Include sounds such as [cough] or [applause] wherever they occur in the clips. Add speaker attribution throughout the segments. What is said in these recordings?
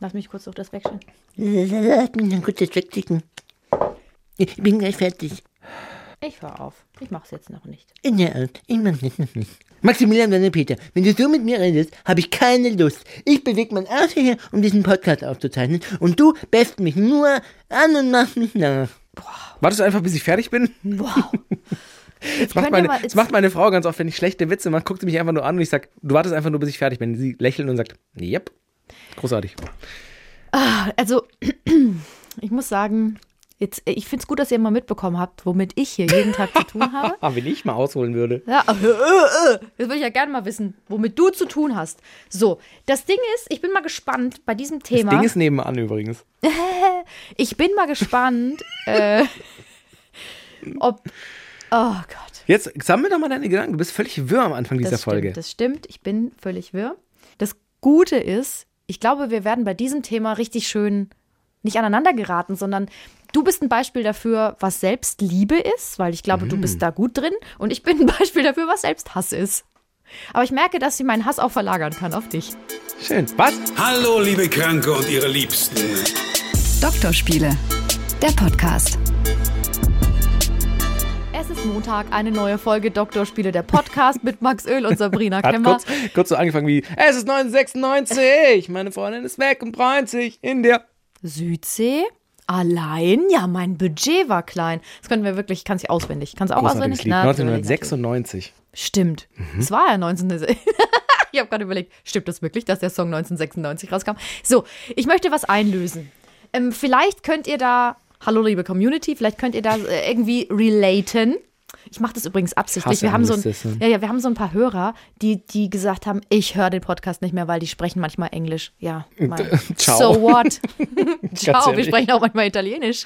Speaker 1: Lass mich kurz durch das wechseln.
Speaker 2: Lass [laughs] mich dann kurz das wegklicken. Ich bin gleich fertig.
Speaker 1: Ich fahr auf. Ich mach's jetzt noch nicht.
Speaker 2: Ja, ich mach das noch nicht. Maximilian Wanne Peter, wenn du so mit mir redest, habe ich keine Lust. Ich bewege mein Arsch hierher, um diesen Podcast aufzuzeichnen und du best mich nur an und machst mich nach.
Speaker 3: Wartest du einfach, bis ich fertig bin?
Speaker 1: Wow. [laughs]
Speaker 3: Das macht, meine,
Speaker 1: mal-
Speaker 3: das macht meine Frau ganz oft, wenn ich schlechte Witze mache, guckt sie mich einfach nur an und ich sag, du wartest einfach nur, bis ich fertig bin. Sie lächelt und sagt, yep. Großartig.
Speaker 1: Also, [clears throat] ich muss sagen, jetzt, ich finde es gut, dass ihr mal mitbekommen habt, womit ich hier jeden Tag zu tun habe. [laughs]
Speaker 3: Ah, wenn ich mal ausholen würde.
Speaker 1: Ja, äh, äh, äh. Jetzt würde ich ja gerne mal wissen, womit du zu tun hast. So, das Ding ist, ich bin mal gespannt bei diesem
Speaker 3: Das
Speaker 1: Thema.
Speaker 3: Ding ist nebenan übrigens. [laughs]
Speaker 1: ich bin mal gespannt, äh, [laughs] ob. Oh Gott.
Speaker 3: Jetzt sammel doch mal deine Gedanken. Du bist völlig wirr am Anfang dieser
Speaker 1: Das
Speaker 3: Folge.
Speaker 1: stimmt, das stimmt. Ich bin völlig wirr. Das Gute ist, ich glaube, wir werden bei diesem Thema richtig schön nicht aneinander geraten, sondern du bist ein Beispiel dafür, was Selbstliebe ist, weil ich glaube, du
Speaker 3: Mm.
Speaker 1: bist da gut drin und ich bin ein Beispiel dafür, was Selbsthass ist. Aber ich merke, dass ich meinen Hass auch verlagern kann auf dich.
Speaker 3: Schön. Was?
Speaker 4: Hallo, liebe Kranke und ihre Liebsten.
Speaker 5: Doktorspiele, der Podcast.
Speaker 1: Ist Montag, eine neue Folge Doktorspiele, der Podcast mit Max Öl und Sabrina [laughs]
Speaker 3: Hat
Speaker 1: Kemmer.
Speaker 3: kurz, kurz so angefangen wie, es ist 1996, meine Freundin ist weg und freut sich in der...
Speaker 1: Südsee? Allein? Ja, mein Budget war klein. Das können wir wirklich, ich kann es auswendig. Kannst du auch auswendig?
Speaker 3: Lied.
Speaker 1: Natürlich, natürlich.
Speaker 3: 1996.
Speaker 1: Stimmt.
Speaker 3: Mhm.
Speaker 1: Es war ja 19. [laughs] ich habe gerade überlegt, stimmt das wirklich, dass der Song 1996 rauskam? So, ich möchte was einlösen. Ähm, vielleicht könnt ihr da, hallo liebe Community, vielleicht könnt ihr da äh, irgendwie relaten. Ich mache das übrigens absichtlich. Wir haben, so ein, ja, ja, wir haben so ein paar Hörer, die, die gesagt haben, ich höre den Podcast nicht mehr, weil die sprechen manchmal Englisch. Ja. [laughs]
Speaker 3: Ciao.
Speaker 1: so what? [laughs] [laughs] Ciao, wir sprechen auch manchmal Italienisch.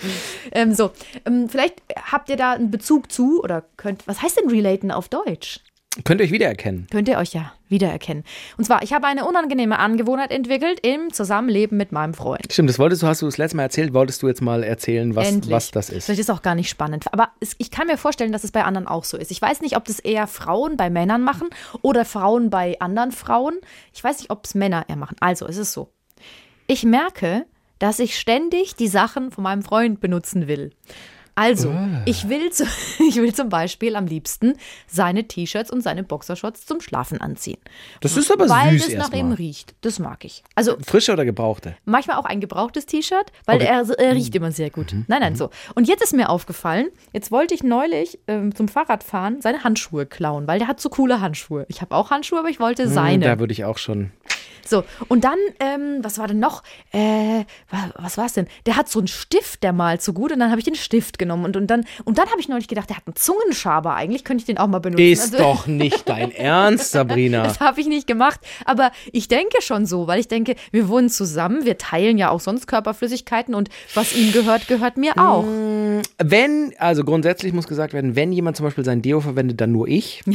Speaker 1: Ähm, so, ähm, vielleicht habt ihr da einen Bezug zu oder könnt, was heißt denn relaten auf Deutsch?
Speaker 3: Könnt ihr euch wiedererkennen.
Speaker 1: könnt ihr euch ja wiedererkennen. Und zwar, ich habe eine unangenehme Angewohnheit entwickelt im Zusammenleben mit meinem Freund.
Speaker 3: Stimmt, das wolltest du, hast du das letzte Mal erzählt, wolltest du jetzt mal erzählen, was,
Speaker 1: Endlich.
Speaker 3: was das ist.
Speaker 1: Vielleicht ist auch gar nicht spannend. Aber es, ich kann mir vorstellen, dass es bei anderen auch so ist. Ich weiß nicht, ob das eher Frauen bei Männern machen oder Frauen bei anderen Frauen. Ich weiß nicht, ob es Männer eher machen. Also, es ist so. Ich merke, dass ich ständig die Sachen von meinem Freund benutzen will. Also, ich, will zu, [laughs] ich will zum Beispiel am liebsten seine T-Shirts und seine Boxershorts zum Schlafen anziehen.
Speaker 3: Das ist aber
Speaker 1: Weil
Speaker 3: süß
Speaker 1: es nach ihm riecht. Das mag ich. Also,
Speaker 3: Frische oder gebrauchte?
Speaker 1: manchmal auch ein gebrauchtes T-Shirt, weil
Speaker 3: Okay.
Speaker 1: er, er riecht immer sehr gut. Nein, nein, so. Und jetzt ist mir aufgefallen, jetzt wollte ich neulich ähm, zum Fahrradfahren seine Handschuhe klauen, weil der hat so coole Handschuhe. Ich habe auch Handschuhe, aber ich wollte seine.
Speaker 3: Da würde ich auch schon.
Speaker 1: So, und dann, ähm, was war denn noch? Äh, wa- was war es denn? Der hat so einen Stift, der malt so gut und dann habe ich den Stift genommen und, und dann, und dann habe ich neulich gedacht, der hat einen Zungenschaber, eigentlich könnte ich den auch mal benutzen.
Speaker 3: Ist
Speaker 1: Also-
Speaker 3: doch nicht dein [laughs] Ernst, Sabrina.
Speaker 1: das habe ich nicht gemacht. Aber ich denke schon so, weil ich denke, wir wohnen zusammen, wir teilen ja auch sonst Körperflüssigkeiten und was ihm gehört, gehört mir auch.
Speaker 3: Wenn, also grundsätzlich muss gesagt werden, wenn jemand zum Beispiel sein Deo verwendet, dann nur ich. [laughs]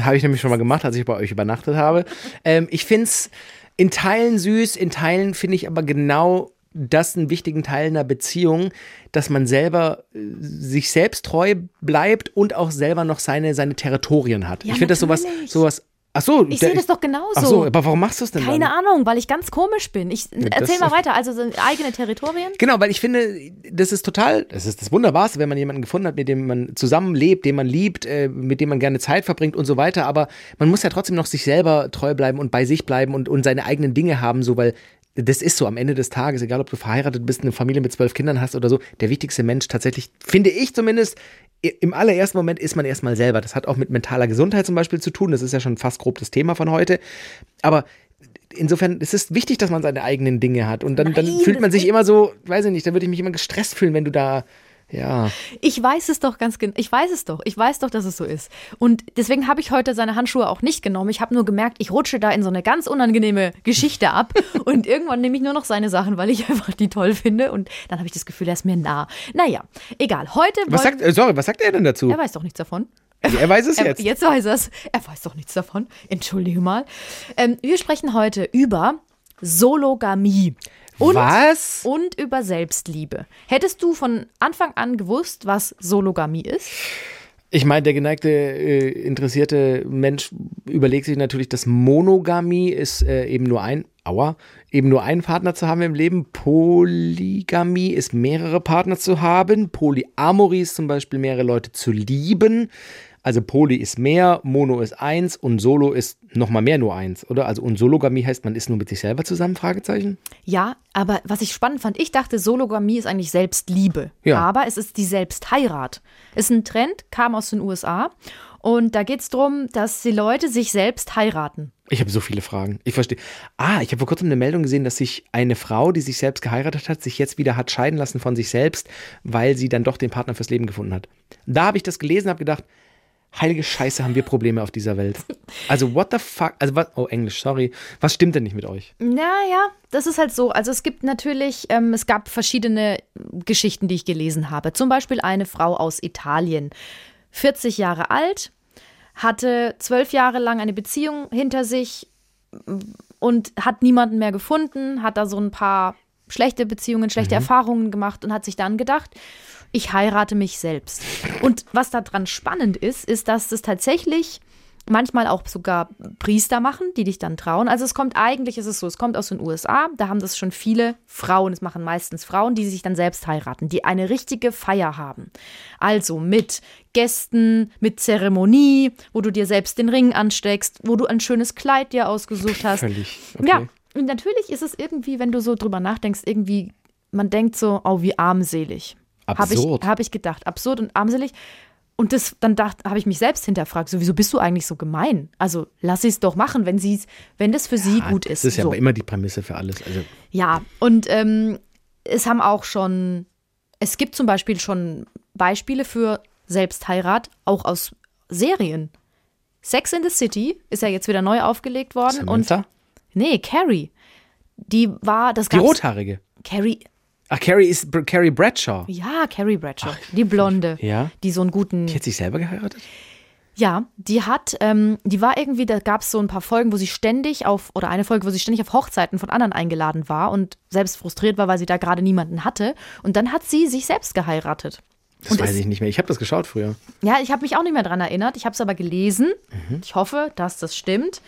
Speaker 3: Habe ich nämlich schon mal gemacht, als ich bei euch übernachtet habe. Ähm, ich finde es in Teilen süß, in Teilen finde ich aber genau das einen wichtigen Teil einer Beziehung, dass man selber äh, sich selbst treu bleibt und auch selber noch seine, seine Territorien hat.
Speaker 1: Ja,
Speaker 3: ich finde das sowas, sowas. Ach so,
Speaker 1: Ich sehe das doch genauso.
Speaker 3: Ach so, aber warum machst du es denn
Speaker 1: Keine
Speaker 3: dann?
Speaker 1: Ahnung, weil ich ganz komisch bin. Ich erzähl mal weiter. Also sind eigene Territorien.
Speaker 3: Genau, weil ich finde, das ist total, das ist das Wunderbarste, wenn man jemanden gefunden hat, mit dem man zusammenlebt, den man liebt, äh, mit dem man gerne Zeit verbringt und so weiter. Aber man muss ja trotzdem noch sich selber treu bleiben und bei sich bleiben und, und seine eigenen Dinge haben, so weil das ist so am Ende des Tages, egal ob du verheiratet bist, eine Familie mit zwölf Kindern hast oder so, der wichtigste Mensch tatsächlich, finde ich zumindest, im allerersten Moment ist man erstmal selber. Das hat auch mit mentaler Gesundheit zum Beispiel zu tun. Das ist ja schon fast grob das Thema von heute. Aber insofern es ist wichtig, dass man seine eigenen Dinge hat. Und dann, dann
Speaker 1: Nein,
Speaker 3: fühlt man sich immer so, weiß ich nicht, dann würde ich mich immer gestresst fühlen, wenn du da, ja.
Speaker 1: Ich weiß es doch ganz genau. Ich weiß es doch. Ich weiß doch, dass es so ist. Und deswegen habe ich heute seine Handschuhe auch nicht genommen. Ich habe nur gemerkt, ich rutsche da in so eine ganz unangenehme Geschichte ab. [laughs] und irgendwann nehme ich nur noch seine Sachen, weil ich einfach die toll finde. Und dann habe ich das Gefühl, er ist mir nah. Naja, egal. Heute
Speaker 3: Was sagt, äh, sorry, was sagt er denn dazu?
Speaker 1: Er weiß doch nichts davon.
Speaker 3: Also er weiß es [laughs]
Speaker 1: Er,
Speaker 3: jetzt.
Speaker 1: jetzt weiß er es. Er weiß doch nichts davon. Entschuldige mal. Ähm, wir sprechen heute über Sologamie. Und,
Speaker 3: Was?
Speaker 1: Und über Selbstliebe. Hättest du von Anfang an gewusst, was Sologamie ist?
Speaker 3: Ich meine, der geneigte, äh, interessierte Mensch überlegt sich natürlich, dass Monogamie ist äh, eben nur ein aua, eben nur einen Partner zu haben im Leben. Polygamie ist mehrere Partner zu haben. Polyamorie ist zum Beispiel mehrere Leute zu lieben. Also Poly ist mehr, Mono ist eins und Solo ist nochmal mehr nur eins, oder? Also und Sologamie heißt, man ist nur mit sich selber zusammen, Fragezeichen?
Speaker 1: Ja, aber was ich spannend fand, ich dachte, Sologamie ist eigentlich Selbstliebe.
Speaker 3: Ja.
Speaker 1: Aber es ist die Selbstheirat. Ist ein Trend, kam aus den USA. Und da geht es darum, dass die Leute sich selbst heiraten.
Speaker 3: Ich habe so viele Fragen. Ich verstehe. Ah, ich habe vor kurzem eine Meldung gesehen, dass sich eine Frau, die sich selbst geheiratet hat, sich jetzt wieder hat scheiden lassen von sich selbst, weil sie dann doch den Partner fürs Leben gefunden hat. Da habe ich das gelesen, habe gedacht, heilige Scheiße, haben wir Probleme auf dieser Welt. Also what the fuck? Also was? Oh Englisch, sorry. Was stimmt denn nicht mit euch?
Speaker 1: Naja, das ist halt so. Also es gibt natürlich, ähm, es gab verschiedene Geschichten, die ich gelesen habe. Zum Beispiel eine Frau aus Italien, 40 Jahre alt, hatte zwölf Jahre lang eine Beziehung hinter sich und hat niemanden mehr gefunden, hat da so ein paar schlechte Beziehungen, schlechte Erfahrungen gemacht und hat sich dann gedacht, ich heirate mich selbst. Und was daran spannend ist, ist, dass es tatsächlich manchmal auch sogar Priester machen, die dich dann trauen. Also es kommt eigentlich, ist es so, es kommt aus den USA, da haben das schon viele Frauen, es machen meistens Frauen, die sich dann selbst heiraten, die eine richtige Feier haben. Also mit Gästen, mit Zeremonie, wo du dir selbst den Ring ansteckst, wo du ein schönes Kleid dir ausgesucht hast.
Speaker 3: Völlig. Okay.
Speaker 1: Ja, und natürlich ist es irgendwie, wenn du so drüber nachdenkst, irgendwie, man denkt so, oh, wie armselig. Habe ich,
Speaker 3: Absurd.
Speaker 1: hab ich gedacht. Absurd und armselig. Und das, dann dachte, habe ich mich selbst hinterfragt, so, wieso bist du eigentlich so gemein? Also lass sie es doch machen, wenn sie wenn das für sie gut ist.
Speaker 3: Das ist ja
Speaker 1: so.
Speaker 3: aber immer die Prämisse für alles. Also
Speaker 1: Ja, und ähm, es haben auch schon, es gibt zum Beispiel schon Beispiele für Selbstheirat, auch aus Serien. Sex in the City ist ja jetzt wieder neu aufgelegt worden.
Speaker 3: Samantha?
Speaker 1: Und nee, Carrie. Die war, das
Speaker 3: die
Speaker 1: gab's.
Speaker 3: Rothaarige.
Speaker 1: Carrie,
Speaker 3: Ach, Carrie ist Br- Carrie Bradshaw.
Speaker 1: ja, Carrie Bradshaw, die Blonde,
Speaker 3: Ja.
Speaker 1: die so einen guten,
Speaker 3: Die hat sich selber geheiratet?
Speaker 1: ja, die hat, ähm, die war irgendwie, da gab es so ein paar Folgen, wo sie ständig auf, oder eine Folge, wo sie ständig auf Hochzeiten von anderen eingeladen war und selbst frustriert war, weil sie da gerade niemanden hatte. Und dann hat sie sich selbst geheiratet.
Speaker 3: Das
Speaker 1: Und
Speaker 3: weiß ich nicht mehr. Ich habe das geschaut früher.
Speaker 1: Ja, ich habe mich auch nicht mehr dran erinnert. Ich habe es aber gelesen. Ich hoffe, dass das stimmt.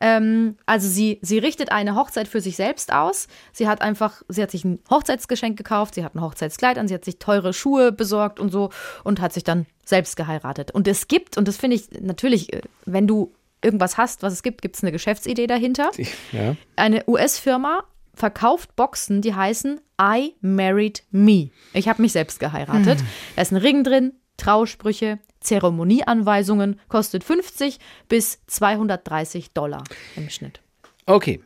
Speaker 1: Ähm, also sie, sie richtet eine Hochzeit für sich selbst aus. Sie hat einfach, sie hat sich ein Hochzeitsgeschenk gekauft, sie hat ein Hochzeitskleid an, sie hat sich teure Schuhe besorgt und so und hat sich dann selbst geheiratet. Und es gibt, und das finde ich natürlich, äh, wenn du irgendwas hast, was es gibt, gibt es eine Geschäftsidee dahinter.
Speaker 3: Ja.
Speaker 1: Eine US-Firma verkauft Boxen, die heißen I Married Me. Ich habe mich selbst geheiratet. Da ist ein Ring drin, Trausprüche, Zeremonieanweisungen, kostet 50 bis 230 Dollar im Schnitt.
Speaker 3: Okay.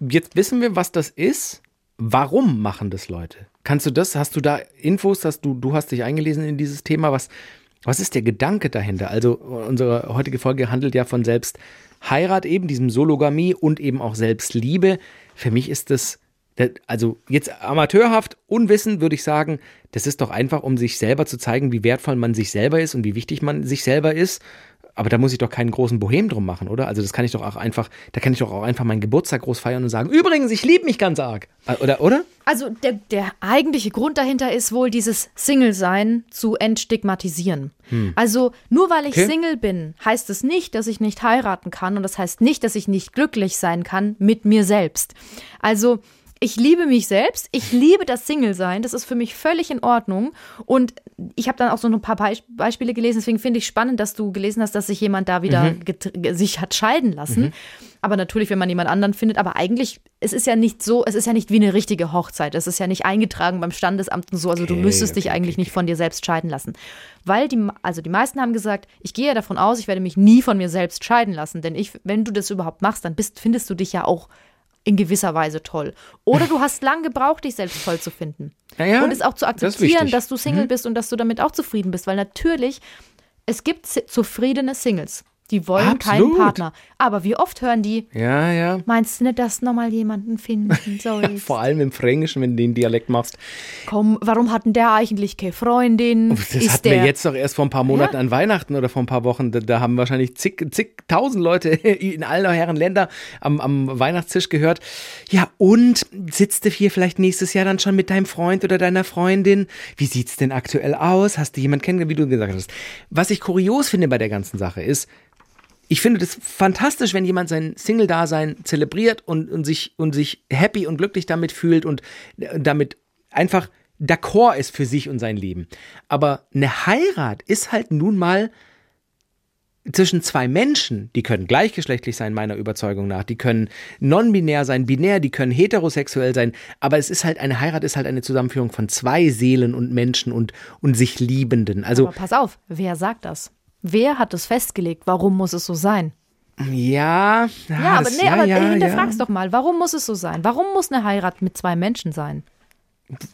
Speaker 3: Jetzt wissen wir, was das ist. Warum machen das Leute? Kannst du das, hast du da Infos, hast du, du hast dich eingelesen in dieses Thema, was, was ist der Gedanke dahinter? Also unsere heutige Folge handelt ja von Selbstheirat eben, diesem Sologamie und eben auch Selbstliebe. Für mich ist das, also jetzt amateurhaft, unwissend würde ich sagen, das ist doch einfach, um sich selber zu zeigen, wie wertvoll man sich selber ist und wie wichtig man sich selber ist. Aber da muss ich doch keinen großen Bohem drum machen, oder? Also das kann ich doch auch einfach, da kann ich doch auch einfach meinen Geburtstag groß feiern und sagen, übrigens, ich liebe mich ganz arg. Oder, oder?
Speaker 1: Also der, der eigentliche Grund dahinter ist wohl dieses Single-Sein zu entstigmatisieren. Also nur weil ich
Speaker 3: Okay.
Speaker 1: Single bin, heißt es nicht, dass ich nicht heiraten kann und das heißt nicht, dass ich nicht glücklich sein kann mit mir selbst. Also ich liebe mich selbst, ich liebe das Single-Sein, das ist für mich völlig in Ordnung und ich habe dann auch so ein paar Beis- Beispiele gelesen, deswegen finde ich spannend, dass du gelesen hast, dass sich jemand da wieder getr- sich hat scheiden lassen. Aber natürlich, wenn man jemand anderen findet, aber eigentlich, es ist ja nicht so, es ist ja nicht wie eine richtige Hochzeit. Es ist ja nicht eingetragen beim Standesamt und so. Also du
Speaker 3: Okay,
Speaker 1: müsstest dich
Speaker 3: okay,
Speaker 1: eigentlich
Speaker 3: okay,
Speaker 1: nicht von dir selbst scheiden lassen. Weil die, also die meisten haben gesagt, ich gehe ja davon aus, ich werde mich nie von mir selbst scheiden lassen. Denn ich, wenn du das überhaupt machst, dann bist, findest du dich ja auch in gewisser Weise toll. Oder du hast lang gebraucht, dich selbst toll zu finden.
Speaker 3: Ja, ja,
Speaker 1: und es auch zu
Speaker 3: das
Speaker 1: akzeptieren.
Speaker 3: Mhm.
Speaker 1: dass du Single bist und dass du damit auch zufrieden bist. Weil natürlich, es gibt zufriedene Singles. Die wollen keinen
Speaker 3: Absolut.
Speaker 1: Partner. Aber wie oft hören die,
Speaker 3: Ja, ja.
Speaker 1: meinst du nicht, dass nochmal jemanden finden [laughs] sollst?
Speaker 3: Vor allem im Fränkischen, wenn du den Dialekt machst.
Speaker 1: Komm, warum hat denn der eigentlich keine Freundin?
Speaker 3: Das
Speaker 1: Ist
Speaker 3: hatten wir
Speaker 1: der,
Speaker 3: jetzt doch erst vor ein paar Monaten
Speaker 1: Ja.
Speaker 3: an Weihnachten oder vor ein paar Wochen. Da, da haben wahrscheinlich zig, zigtausend Leute [laughs] in aller Herren Länder am, am Weihnachtstisch gehört. Ja, und sitzt du hier vielleicht nächstes Jahr dann schon mit deinem Freund oder deiner Freundin? Wie sieht's denn aktuell aus? Hast du jemanden kennengelernt, wie du gesagt hast? Was ich kurios finde bei der ganzen Sache ist, ich finde das fantastisch, wenn jemand sein Single-Dasein zelebriert und, und, sich, und sich happy und glücklich damit fühlt und äh, damit einfach d'accord ist für sich und sein Leben. Aber eine Heirat ist halt nun mal zwischen zwei Menschen, die können gleichgeschlechtlich sein, meiner Überzeugung nach, die können non-binär sein, binär, die können heterosexuell sein, aber es ist halt, eine Heirat ist halt eine Zusammenführung von zwei Seelen und Menschen und, und sich Liebenden. Also,
Speaker 1: Aber pass auf, wer sagt das? Wer hat es festgelegt? Warum muss es so sein?
Speaker 3: ja.
Speaker 1: Ja, aber,
Speaker 3: das-
Speaker 1: nee, aber
Speaker 3: ja,
Speaker 1: hinterfrag's doch mal. Warum muss es so sein? Warum muss eine Heirat mit zwei Menschen sein?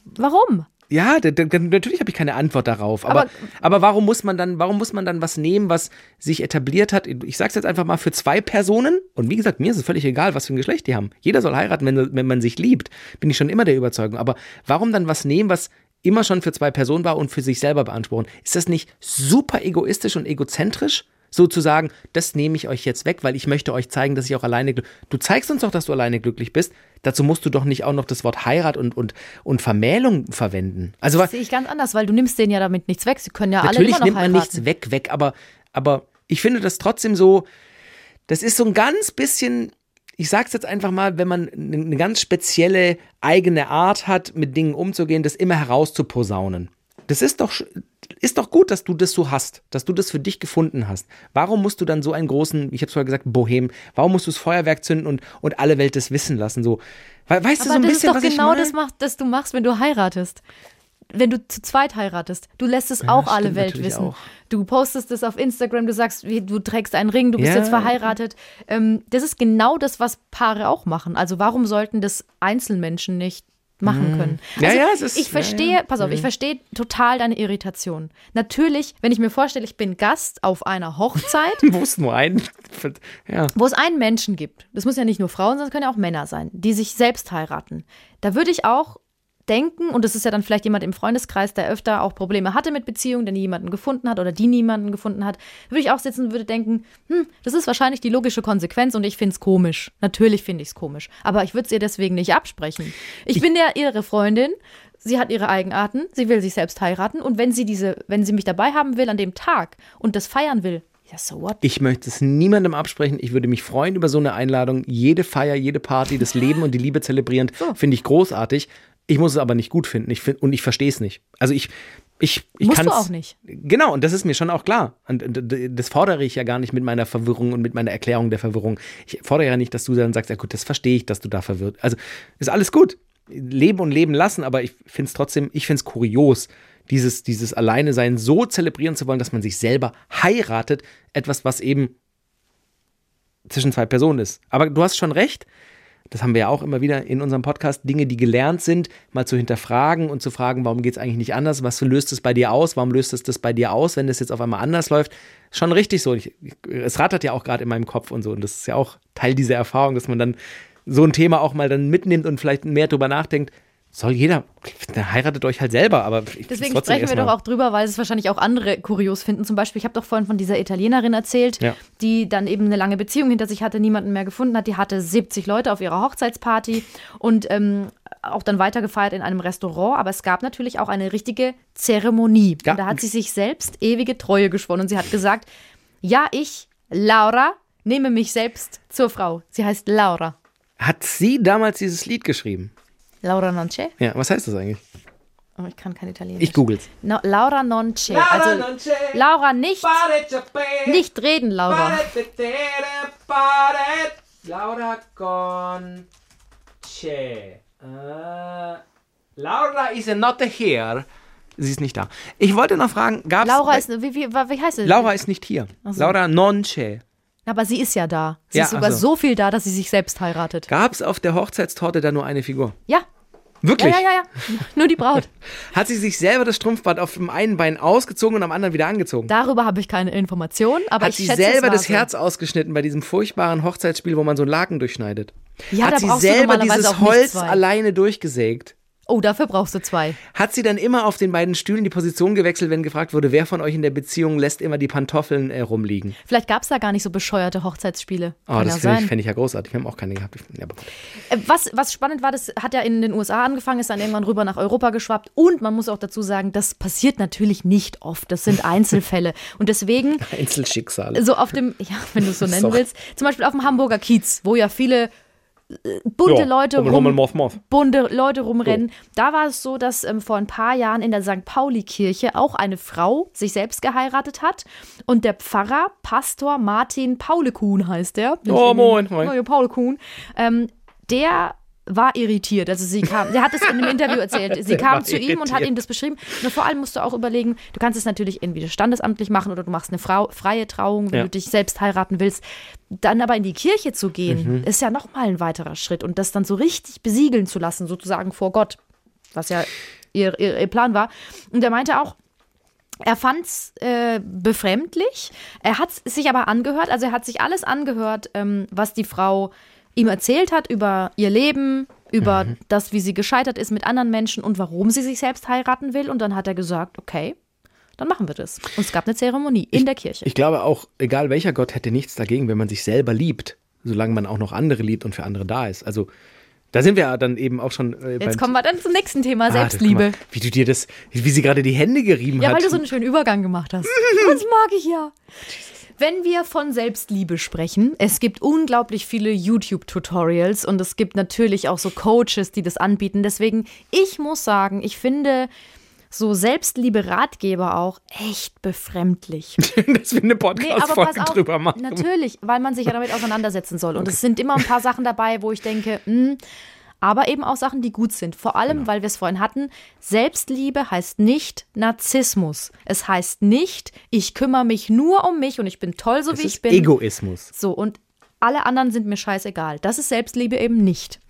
Speaker 1: Warum?
Speaker 3: Ja, natürlich habe ich keine Antwort darauf. Aber,
Speaker 1: Aber-
Speaker 3: aber, warum muss man dann, warum muss man dann was nehmen, was sich etabliert hat? Ich sag's jetzt einfach mal für zwei Personen. Und wie gesagt, mir ist es völlig egal, was für ein Geschlecht die haben. Jeder soll heiraten, wenn, wenn man sich liebt. Bin ich schon immer der Überzeugung. Aber warum dann was nehmen, was immer schon für zwei Personen war und für sich selber beanspruchen? Ist das nicht super egoistisch und egozentrisch? So zu sagen, das nehme ich euch jetzt weg, weil ich möchte euch zeigen, dass ich auch alleine glücklich Du zeigst uns doch, dass du alleine glücklich bist. Dazu musst du doch nicht auch noch das Wort Heirat und, und, und Vermählung verwenden. Also was,
Speaker 1: Das sehe ich ganz anders, weil du nimmst denen ja damit nichts weg. Sie können ja alle
Speaker 3: Natürlich
Speaker 1: immer noch
Speaker 3: nimmt man
Speaker 1: heiraten.
Speaker 3: nichts weg, weg, aber, aber ich finde das trotzdem so, das ist so ein ganz bisschen, ich sag's jetzt einfach mal, wenn man eine ganz spezielle eigene Art hat, mit Dingen umzugehen, das immer herauszuposaunen. Das ist doch, ist doch gut, dass du das so hast, dass du das für dich gefunden hast. Warum musst du dann so einen großen, ich habe vorher gesagt, Bohem, warum musst du das Feuerwerk zünden und, und alle Welt das wissen lassen? So, We- weißt du so
Speaker 1: Aber
Speaker 3: ein
Speaker 1: das
Speaker 3: bisschen,
Speaker 1: ist doch
Speaker 3: was ich
Speaker 1: genau
Speaker 3: meine?
Speaker 1: das, macht, das du machst, wenn du heiratest. Wenn du zu zweit heiratest, du lässt es auch alle Welt wissen.
Speaker 3: auch.
Speaker 1: Du postest es auf Instagram, du sagst, du trägst einen Ring, du bist
Speaker 3: Ja.
Speaker 1: jetzt verheiratet. Ähm, das ist genau das, was Paare auch machen. Also warum sollten das Einzelmenschen nicht machen können?
Speaker 3: Ja,
Speaker 1: Also
Speaker 3: ja, es ist-
Speaker 1: ich
Speaker 3: ja,
Speaker 1: verstehe,
Speaker 3: ja.
Speaker 1: pass auf, ich verstehe total deine Irritation. Natürlich, wenn ich mir vorstelle, ich bin Gast auf einer Hochzeit, [laughs]
Speaker 3: Wo es nur einen, ja.
Speaker 1: wo es einen Menschen gibt, das muss ja nicht nur Frauen sein, das können ja auch Männer sein, die sich selbst heiraten. Da würde ich auch denken, und das ist ja dann vielleicht jemand im Freundeskreis, der öfter auch Probleme hatte mit Beziehungen, der nie jemanden gefunden hat oder die niemanden gefunden hat, würde ich auch sitzen und würde denken, hm, das ist wahrscheinlich die logische Konsequenz und ich finde es komisch. Natürlich finde ich es komisch. Aber ich würde es ihr deswegen nicht absprechen. Ich, bin ja ihre Freundin. Sie hat ihre Eigenarten, sie will sich selbst heiraten und wenn sie diese, wenn sie mich dabei haben will an dem Tag und das feiern will, ja, so what?
Speaker 3: Ich möchte es niemandem absprechen. Ich würde mich freuen über so eine Einladung. Jede Feier, jede Party, das Leben und die Liebe zelebrierend, finde ich großartig. Ich muss es aber nicht gut finden. Ich find, und ich verstehe es nicht. Also ich, ich, ich
Speaker 1: Musst du auch nicht.
Speaker 3: Genau, und das ist mir schon auch klar. Und und das fordere ich ja gar nicht mit meiner Verwirrung und mit meiner Erklärung der Verwirrung. Ich fordere ja nicht, dass du dann sagst, ja gut, das verstehe ich, dass du da verwirrt. Also ist alles gut. Leben und leben lassen, aber ich finde es trotzdem, ich finde es kurios, dieses, dieses Alleine-Sein so zelebrieren zu wollen, dass man sich selber heiratet. Etwas, was eben zwischen zwei Personen ist. Aber du hast schon recht. Das haben wir ja auch immer wieder in unserem Podcast, Dinge, die gelernt sind, mal zu hinterfragen und zu fragen, warum geht es eigentlich nicht anders? Was löst es bei dir aus? Warum löst es das bei dir aus, wenn das jetzt auf einmal anders läuft? Schon richtig so. Ich, es rattert ja auch gerade in meinem Kopf und so. Und das ist ja auch Teil dieser Erfahrung, dass man dann so ein Thema auch mal dann mitnimmt und vielleicht mehr drüber nachdenkt. Soll jeder, heiratet euch halt selber, aber ich
Speaker 1: Deswegen sprechen wir doch auch drüber, weil es wahrscheinlich auch andere kurios finden. Zum Beispiel, ich habe doch vorhin von dieser Italienerin erzählt,
Speaker 3: Ja.
Speaker 1: die dann eben eine lange Beziehung hinter sich hatte, niemanden mehr gefunden hat. Die hatte 70 Leute auf ihrer Hochzeitsparty und ähm, auch dann weitergefeiert in einem Restaurant. Aber es gab natürlich auch eine richtige Zeremonie.
Speaker 3: Ja.
Speaker 1: Und da hat sie sich selbst ewige Treue geschworen. Und sie hat gesagt, ja, ich, Laura, nehme mich selbst zur Frau. Sie heißt Laura.
Speaker 3: Hat sie damals dieses Lied geschrieben?
Speaker 1: Laura non c'è?
Speaker 3: Ja, was heißt das eigentlich?
Speaker 1: Oh, ich kann kein Italienisch.
Speaker 3: Ich google's.
Speaker 1: No, Laura non c'è. also, Laura nicht, nicht reden, Laura.
Speaker 3: Laura con c'è. Äh, Laura is not here. Sie ist nicht da. Ich wollte noch fragen, gab's
Speaker 1: Laura
Speaker 3: bei-
Speaker 1: ist, wie, wie, wie heißt sie?
Speaker 3: Laura ist nicht hier.
Speaker 1: so.
Speaker 3: Laura non c'è.
Speaker 1: Aber sie ist ja da. Sie
Speaker 3: Ja,
Speaker 1: ist sogar
Speaker 3: ach so.
Speaker 1: viel da, dass sie sich selbst heiratet.
Speaker 3: Gab's auf der Hochzeitstorte da nur eine Figur?
Speaker 1: Ja. Ja,
Speaker 3: Wirklich?
Speaker 1: ja, ja, ja. Nur die Braut. [laughs]
Speaker 3: Hat sie sich selber das Strumpfband auf dem einen Bein ausgezogen und am anderen wieder angezogen?
Speaker 1: Darüber habe ich keine Informationen, aber
Speaker 3: Hat
Speaker 1: ich
Speaker 3: sie
Speaker 1: schätze,
Speaker 3: selber
Speaker 1: es
Speaker 3: das
Speaker 1: so.
Speaker 3: Herz ausgeschnitten bei diesem furchtbaren Hochzeitsspiel, wo man so einen Laken durchschneidet?
Speaker 1: Ja,
Speaker 3: Hat sie selber dieses Holz alleine durchgesägt?
Speaker 1: Oh, dafür brauchst du zwei.
Speaker 3: Hat sie dann immer auf den beiden Stühlen die Position gewechselt, wenn gefragt wurde, wer von euch in der Beziehung lässt immer die Pantoffeln äh, rumliegen?
Speaker 1: Vielleicht gab es da gar nicht so bescheuerte Hochzeitsspiele.
Speaker 3: Oh,
Speaker 1: Kann
Speaker 3: das
Speaker 1: ja
Speaker 3: fände ich, fänd ich ja großartig. Wir haben auch keine gehabt. Ja.
Speaker 1: Äh, Was, was spannend war, das hat ja in den USA angefangen, ist dann irgendwann rüber nach Europa geschwappt. Und man muss auch dazu sagen, das passiert natürlich nicht oft. Das sind Einzelfälle. Und deswegen [laughs]
Speaker 3: Einzelschicksale.
Speaker 1: so auf dem, ja, wenn du es so [laughs] nennen
Speaker 3: Sorry.
Speaker 1: willst, zum Beispiel auf dem Hamburger Kiez, wo ja viele bunte
Speaker 3: Ja,
Speaker 1: Leute
Speaker 3: Hummel, Hummel, Moth, Moth.
Speaker 1: bunte Leute rumrennen. Da war es so, dass ähm, vor ein paar Jahren in der St. Pauli-Kirche auch eine Frau sich selbst geheiratet hat und der Pfarrer, Pastor Martin Paulekuhn heißt der.
Speaker 3: Oh, moin, moin.
Speaker 1: Moin, Paulekuhn. Ähm, der war irritiert. Also sie kam, der hat es in einem Interview erzählt. Sie [laughs] kam zu ihm und hat
Speaker 3: irritiert.
Speaker 1: ihm das beschrieben. Nur vor allem musst du auch überlegen, du kannst es natürlich entweder standesamtlich machen oder du machst eine Frau, freie Trauung, wenn
Speaker 3: Ja.
Speaker 1: du dich selbst heiraten willst. Dann aber in die Kirche zu gehen,
Speaker 3: Mhm.
Speaker 1: ist ja nochmal ein weiterer Schritt. Und das dann so richtig besiegeln zu lassen, sozusagen vor Gott, was ja ihr, ihr, ihr Plan war. Und er meinte auch, er fand es äh, befremdlich. Er hat es sich aber angehört, also er hat sich alles angehört, ähm, was die Frau ihm erzählt hat über ihr Leben, über
Speaker 3: Mhm.
Speaker 1: das, wie sie gescheitert ist mit anderen Menschen und warum sie sich selbst heiraten will. Und dann hat er gesagt, okay, dann machen wir das. Und es gab eine Zeremonie in der Kirche.
Speaker 3: Ich glaube auch, egal welcher Gott hätte nichts dagegen, wenn man sich selber liebt, solange man auch noch andere liebt und für andere da ist. Also da sind wir ja dann eben auch schon äh,
Speaker 1: Jetzt kommen wir dann zum nächsten Thema,
Speaker 3: Ah, das-
Speaker 1: Selbstliebe.
Speaker 3: guck mal, wie du dir das, wie sie gerade die Hände gerieben
Speaker 1: Ja,
Speaker 3: hat.
Speaker 1: weil du so einen schönen Übergang gemacht hast. [laughs] Das mag ich ja. Wenn wir von Selbstliebe sprechen, es gibt unglaublich viele YouTube-Tutorials und es gibt natürlich auch so Coaches, die das anbieten. Deswegen, ich muss sagen, ich finde so Selbstliebe-Ratgeber auch echt befremdlich. [laughs]
Speaker 3: dass wir eine
Speaker 1: Nee,
Speaker 3: Podcast-Folge
Speaker 1: auf,
Speaker 3: drüber machen.
Speaker 1: natürlich, weil man sich ja damit auseinandersetzen soll. Und es sind immer ein paar Sachen dabei, wo ich denke, hm, aber eben auch Sachen, die gut sind. Vor allem,
Speaker 3: Genau.
Speaker 1: weil wir es vorhin hatten, Selbstliebe heißt nicht Narzissmus. Es heißt nicht, ich kümmere mich nur um mich und ich bin toll, so
Speaker 3: Das
Speaker 1: wie ich
Speaker 3: ist
Speaker 1: bin.
Speaker 3: Egoismus.
Speaker 1: So, und alle anderen sind mir scheißegal. Das ist Selbstliebe eben nicht.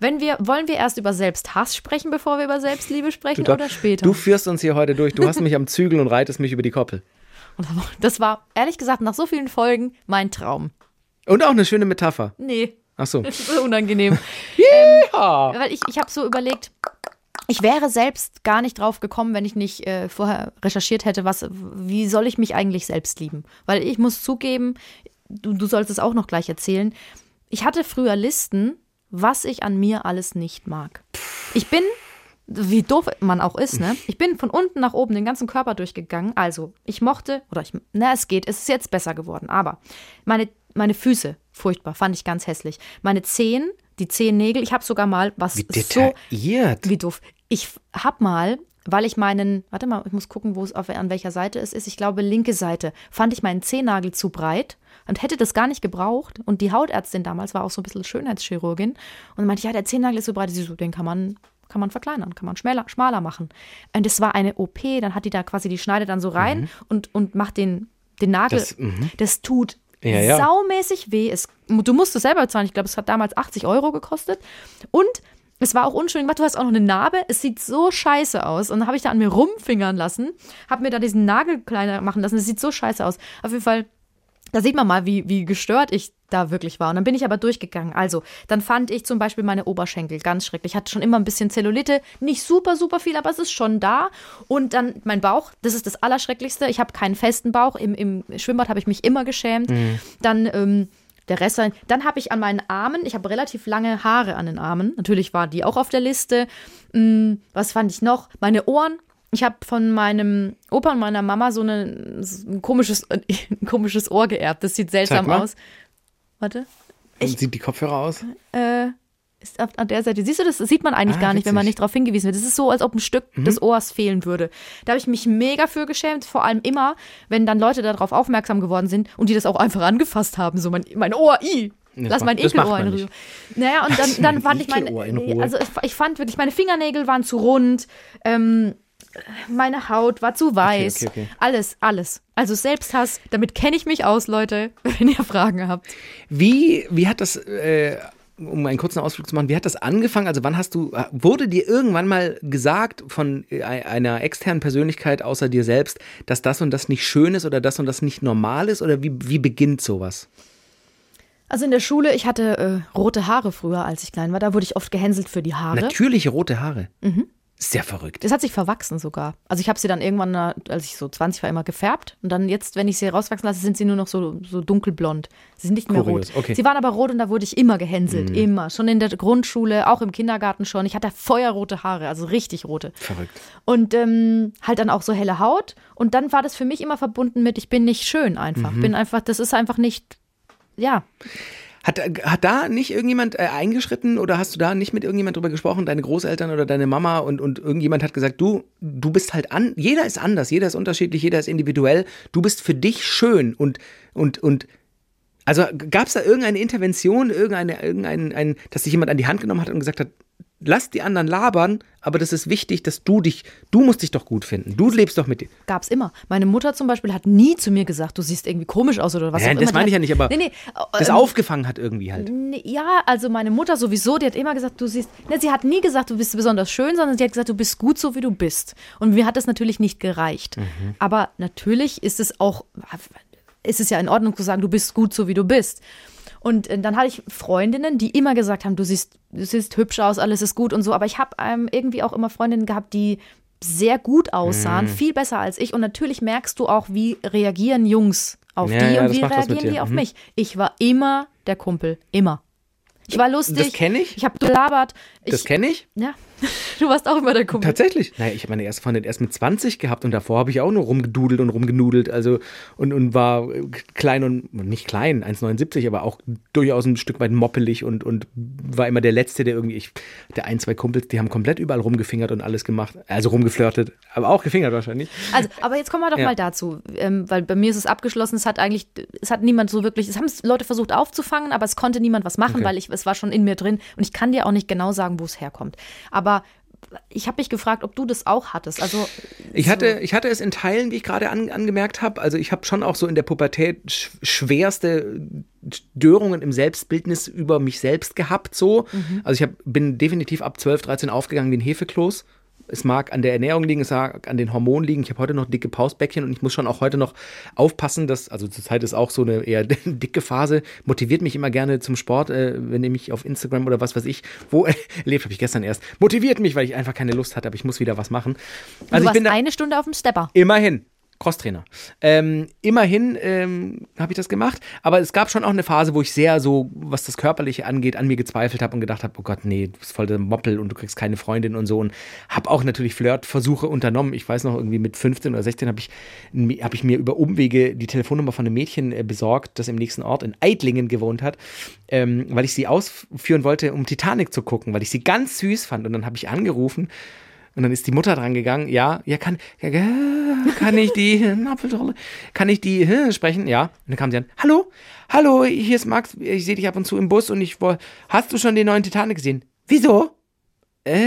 Speaker 1: Wenn wir, wollen wir erst über Selbsthass sprechen, bevor wir über Selbstliebe sprechen
Speaker 3: Du,
Speaker 1: oder später?
Speaker 3: du führst uns hier heute durch. Du hast mich am Zügel und reitest mich über die Koppel.
Speaker 1: das war, ehrlich gesagt, nach so vielen Folgen mein Traum.
Speaker 3: Und auch eine schöne Metapher.
Speaker 1: Nee,
Speaker 3: Ach so.
Speaker 1: das ist unangenehm. [laughs]
Speaker 3: Ja.
Speaker 1: Weil ich, ich habe so überlegt, ich wäre selbst gar nicht drauf gekommen, wenn ich nicht äh, vorher recherchiert hätte, was, wie soll ich mich eigentlich selbst lieben? Weil ich muss zugeben, du, du sollst es auch noch gleich erzählen, ich hatte früher Listen, was ich an mir alles nicht mag. Ich bin, wie doof man auch ist, ne? Ich bin von unten nach oben den ganzen Körper durchgegangen. Also, ich mochte, oder ich, na, es geht, es ist jetzt besser geworden, aber meine, meine Füße, furchtbar, fand ich ganz hässlich. Meine Zehen, die Zehennägel, ich habe sogar mal was
Speaker 3: Wie
Speaker 1: so
Speaker 3: detailliert.
Speaker 1: wie doof. Ich hab mal, weil ich meinen, warte mal, ich muss gucken, wo es auf, an welcher Seite es ist. Ich glaube, linke Seite. Fand ich meinen Zehennagel zu breit und hätte das gar nicht gebraucht. Und die Hautärztin damals war auch so ein bisschen Schönheitschirurgin und meinte, ja, der Zehennagel ist so breit. Sie so, den kann man, kann man verkleinern, kann man schmäler, schmaler machen. Und das war eine OP, dann hat die da quasi die Schneide dann so rein und, und macht den, den Nagel.
Speaker 3: Das- mhm.
Speaker 1: Das, tut
Speaker 3: Ja, ja.
Speaker 1: saumäßig weh. Es, du musst es selber bezahlen. Ich glaube, es hat damals 80 Euro gekostet. Und es war auch unschön gemacht. Du hast auch noch eine Narbe. Es sieht so scheiße aus. Und dann habe ich da an mir rumfingern lassen, habe mir da diesen Nagel kleiner machen lassen. Es sieht so scheiße aus. Auf jeden Fall, da sieht man mal, wie, wie gestört ich da wirklich war. Und dann bin ich aber durchgegangen. Also, dann fand ich zum Beispiel meine Oberschenkel ganz schrecklich. Ich hatte schon immer ein bisschen Zellulite. Nicht super, super viel, aber es ist schon da. Und dann mein Bauch, das ist das Allerschrecklichste. Ich habe keinen festen Bauch. Im, im Schwimmbad habe ich mich immer geschämt. Dann, ähm, der Rest, dann habe ich an meinen Armen, ich habe relativ lange Haare an den Armen. Natürlich war die auch auf der Liste. Hm, was fand ich noch? Meine Ohren. Ich habe von meinem Opa und meiner Mama so eine, so ein, komisches, [laughs] ein komisches Ohr geerbt. Das sieht seltsam aus. Warte.
Speaker 3: Sieht die Kopfhörer aus?
Speaker 1: Äh, ist auf, an der Seite. Siehst du, das sieht man eigentlich
Speaker 3: Ah,
Speaker 1: gar nicht, wenn man
Speaker 3: witzig.
Speaker 1: nicht darauf hingewiesen wird. Das ist so, als ob ein Stück des Ohrs fehlen würde. Da habe ich mich mega für geschämt, vor allem immer, wenn dann Leute darauf aufmerksam geworden sind und die das auch einfach [laughs] angefasst haben. So mein, mein Ohr, i.
Speaker 3: Das
Speaker 1: Lass mein Ekelohr in. Ruhe. Naja, und dann, [laughs] dann fand ich meine. Also ich, ich fand wirklich, meine Fingernägel waren zu rund, ähm, meine Haut war zu weiß.
Speaker 3: okay, okay.
Speaker 1: Alles, alles. Also Selbsthass, damit kenne ich mich aus, Leute, [laughs] wenn ihr Fragen habt.
Speaker 3: Wie, wie hat das, äh, um einen kurzen Ausflug zu machen, wie hat das angefangen? Also wann hast du, wurde dir irgendwann mal gesagt von äh, einer externen Persönlichkeit außer dir selbst, dass das und das nicht schön ist oder das und das nicht normal ist? Oder wie, wie beginnt sowas?
Speaker 1: Also in der Schule, ich hatte äh, rote Haare früher, als ich klein war. Da wurde ich oft gehänselt für die Haare.
Speaker 3: Natürliche rote Haare.
Speaker 1: Mhm.
Speaker 3: Sehr verrückt.
Speaker 1: Das hat sich verwachsen sogar. Also ich habe sie dann irgendwann, äh, als ich so 20 war, immer gefärbt. Und dann jetzt, wenn ich sie rauswachsen lasse, sind sie nur noch so, so dunkelblond. Sie sind nicht mehr
Speaker 3: Kurios,
Speaker 1: rot.
Speaker 3: okay.
Speaker 1: Sie waren aber rot und da wurde ich immer
Speaker 3: Mhm.
Speaker 1: gehänselt. Immer. Schon in der Grundschule, auch im Kindergarten schon. Ich hatte feuerrote Haare, also richtig rote.
Speaker 3: Verrückt.
Speaker 1: Und ähm, halt dann auch so helle Haut. Und dann war das für mich immer verbunden mit, ich bin nicht schön einfach.
Speaker 3: Mhm.
Speaker 1: Bin einfach, das ist einfach nicht, ja.
Speaker 3: Hat, hat da nicht irgendjemand äh, eingeschritten oder hast du da nicht mit irgendjemand drüber gesprochen, deine Großeltern oder deine Mama und, und irgendjemand hat gesagt, du, du bist halt an, jeder ist anders, jeder ist unterschiedlich, jeder ist individuell, du bist für dich schön und, und, und also gab es da irgendeine Intervention, irgendeine, irgendein, ein, dass sich jemand an die Hand genommen hat und gesagt hat, lass die anderen labern, aber das ist wichtig, dass du dich, du musst dich doch gut finden. Du lebst doch mit dir.
Speaker 1: Gab's immer. Meine Mutter zum Beispiel hat nie zu mir gesagt, du siehst irgendwie komisch aus oder was
Speaker 3: Ja,
Speaker 1: auch
Speaker 3: das
Speaker 1: immer. Die
Speaker 3: meine ich ja nicht, aber
Speaker 1: Nee, nee.
Speaker 3: Das
Speaker 1: ähm,
Speaker 3: aufgefangen hat irgendwie halt.
Speaker 1: Ja, also meine Mutter sowieso, die hat immer gesagt, du siehst, ne, sie hat nie gesagt, du bist besonders schön, sondern sie hat gesagt, du bist gut so, wie du bist. Und mir hat das natürlich nicht gereicht.
Speaker 3: Mhm.
Speaker 1: Aber natürlich ist es auch, ist es ja in Ordnung zu sagen, du bist gut so, wie du bist. Und äh, dann hatte ich Freundinnen, die immer gesagt haben, du siehst, du siehst hübsch aus, alles ist gut und so. Aber ich habe ähm, irgendwie auch immer Freundinnen gehabt, die sehr gut aussahen,
Speaker 3: Mhm.
Speaker 1: viel besser als ich. Und natürlich merkst du auch, wie reagieren Jungs auf
Speaker 3: Ja,
Speaker 1: die
Speaker 3: ja,
Speaker 1: und wie reagieren die auf
Speaker 3: Mhm.
Speaker 1: mich. Ich war immer der Kumpel, immer. Ich war lustig.
Speaker 3: Das kenne ich.
Speaker 1: Ich habe gelabert.
Speaker 3: Das kenne ich.
Speaker 1: ja, [laughs] du warst auch immer der Kumpel.
Speaker 3: Tatsächlich. Naja, ich habe meine erste Freundin erst mit 20 gehabt und davor habe ich auch nur rumgedudelt und rumgenudelt. Also und, und war äh, klein und nicht klein, 1,79, aber auch durchaus ein Stück weit moppelig und, und war immer der Letzte, der irgendwie, ich, der ein, zwei Kumpels, die haben komplett überall rumgefingert und alles gemacht. Also rumgeflirtet, aber auch gefingert wahrscheinlich.
Speaker 1: Also, aber jetzt kommen wir doch
Speaker 3: Ja.
Speaker 1: mal dazu, ähm, weil bei mir ist es abgeschlossen. Es hat eigentlich, es hat niemand so wirklich, es haben Leute versucht aufzufangen, aber es konnte niemand was machen,
Speaker 3: Okay.
Speaker 1: weil ich, es war schon in mir drin und ich kann dir auch nicht genau sagen, wo es herkommt. Aber ich habe mich gefragt, ob du das auch hattest. Also
Speaker 3: Ich hatte, ich hatte es in Teilen, wie ich gerade an, angemerkt habe. Also ich habe schon auch so in der Pubertät sch schwerste Störungen im Selbstbildnis über mich selbst gehabt. So. Also ich hab, bin definitiv ab 12, 13 aufgegangen wie ein Hefekloß. Es mag an der Ernährung liegen, es mag an den Hormonen liegen. Ich habe heute noch dicke Pausbäckchen und ich muss schon auch heute noch aufpassen, dass, also zurzeit ist auch so eine eher [laughs] dicke Phase, motiviert mich immer gerne zum Sport, äh, wenn ihr mich auf Instagram oder was weiß ich, wo [laughs] erlebt habe ich gestern erst, motiviert mich, weil ich einfach keine Lust hatte, aber ich muss wieder was machen.
Speaker 1: du
Speaker 3: Also ich
Speaker 1: warst
Speaker 3: bin da,
Speaker 1: eine Stunde auf dem Stepper.
Speaker 3: Immerhin. Crosstrainer. Ähm, immerhin ähm, habe ich das gemacht, aber es gab schon auch eine Phase, wo ich sehr so, was das Körperliche angeht, an mir gezweifelt habe und gedacht habe, oh Gott, nee, du bist voll der Moppel und du kriegst keine Freundin und so und habe auch natürlich Flirtversuche unternommen. Ich weiß noch, irgendwie mit 15 oder 16 habe ich, hab ich mir über Umwege die Telefonnummer von einem Mädchen äh, besorgt, das im nächsten Ort in Eidlingen gewohnt hat, ähm, weil ich sie ausführen wollte, um Titanic zu gucken, weil ich sie ganz süß fand und dann habe ich angerufen und dann ist die Mutter dran gegangen, ja, ja, kann, ja, kann ich die, Apfeltrolle, kann ich die äh, sprechen? Ja. Und dann kam sie an, hallo, hallo, hier ist Max, ich sehe dich ab und zu im Bus und ich woll- hast du schon den neuen Titanic gesehen? Wieso? Äh,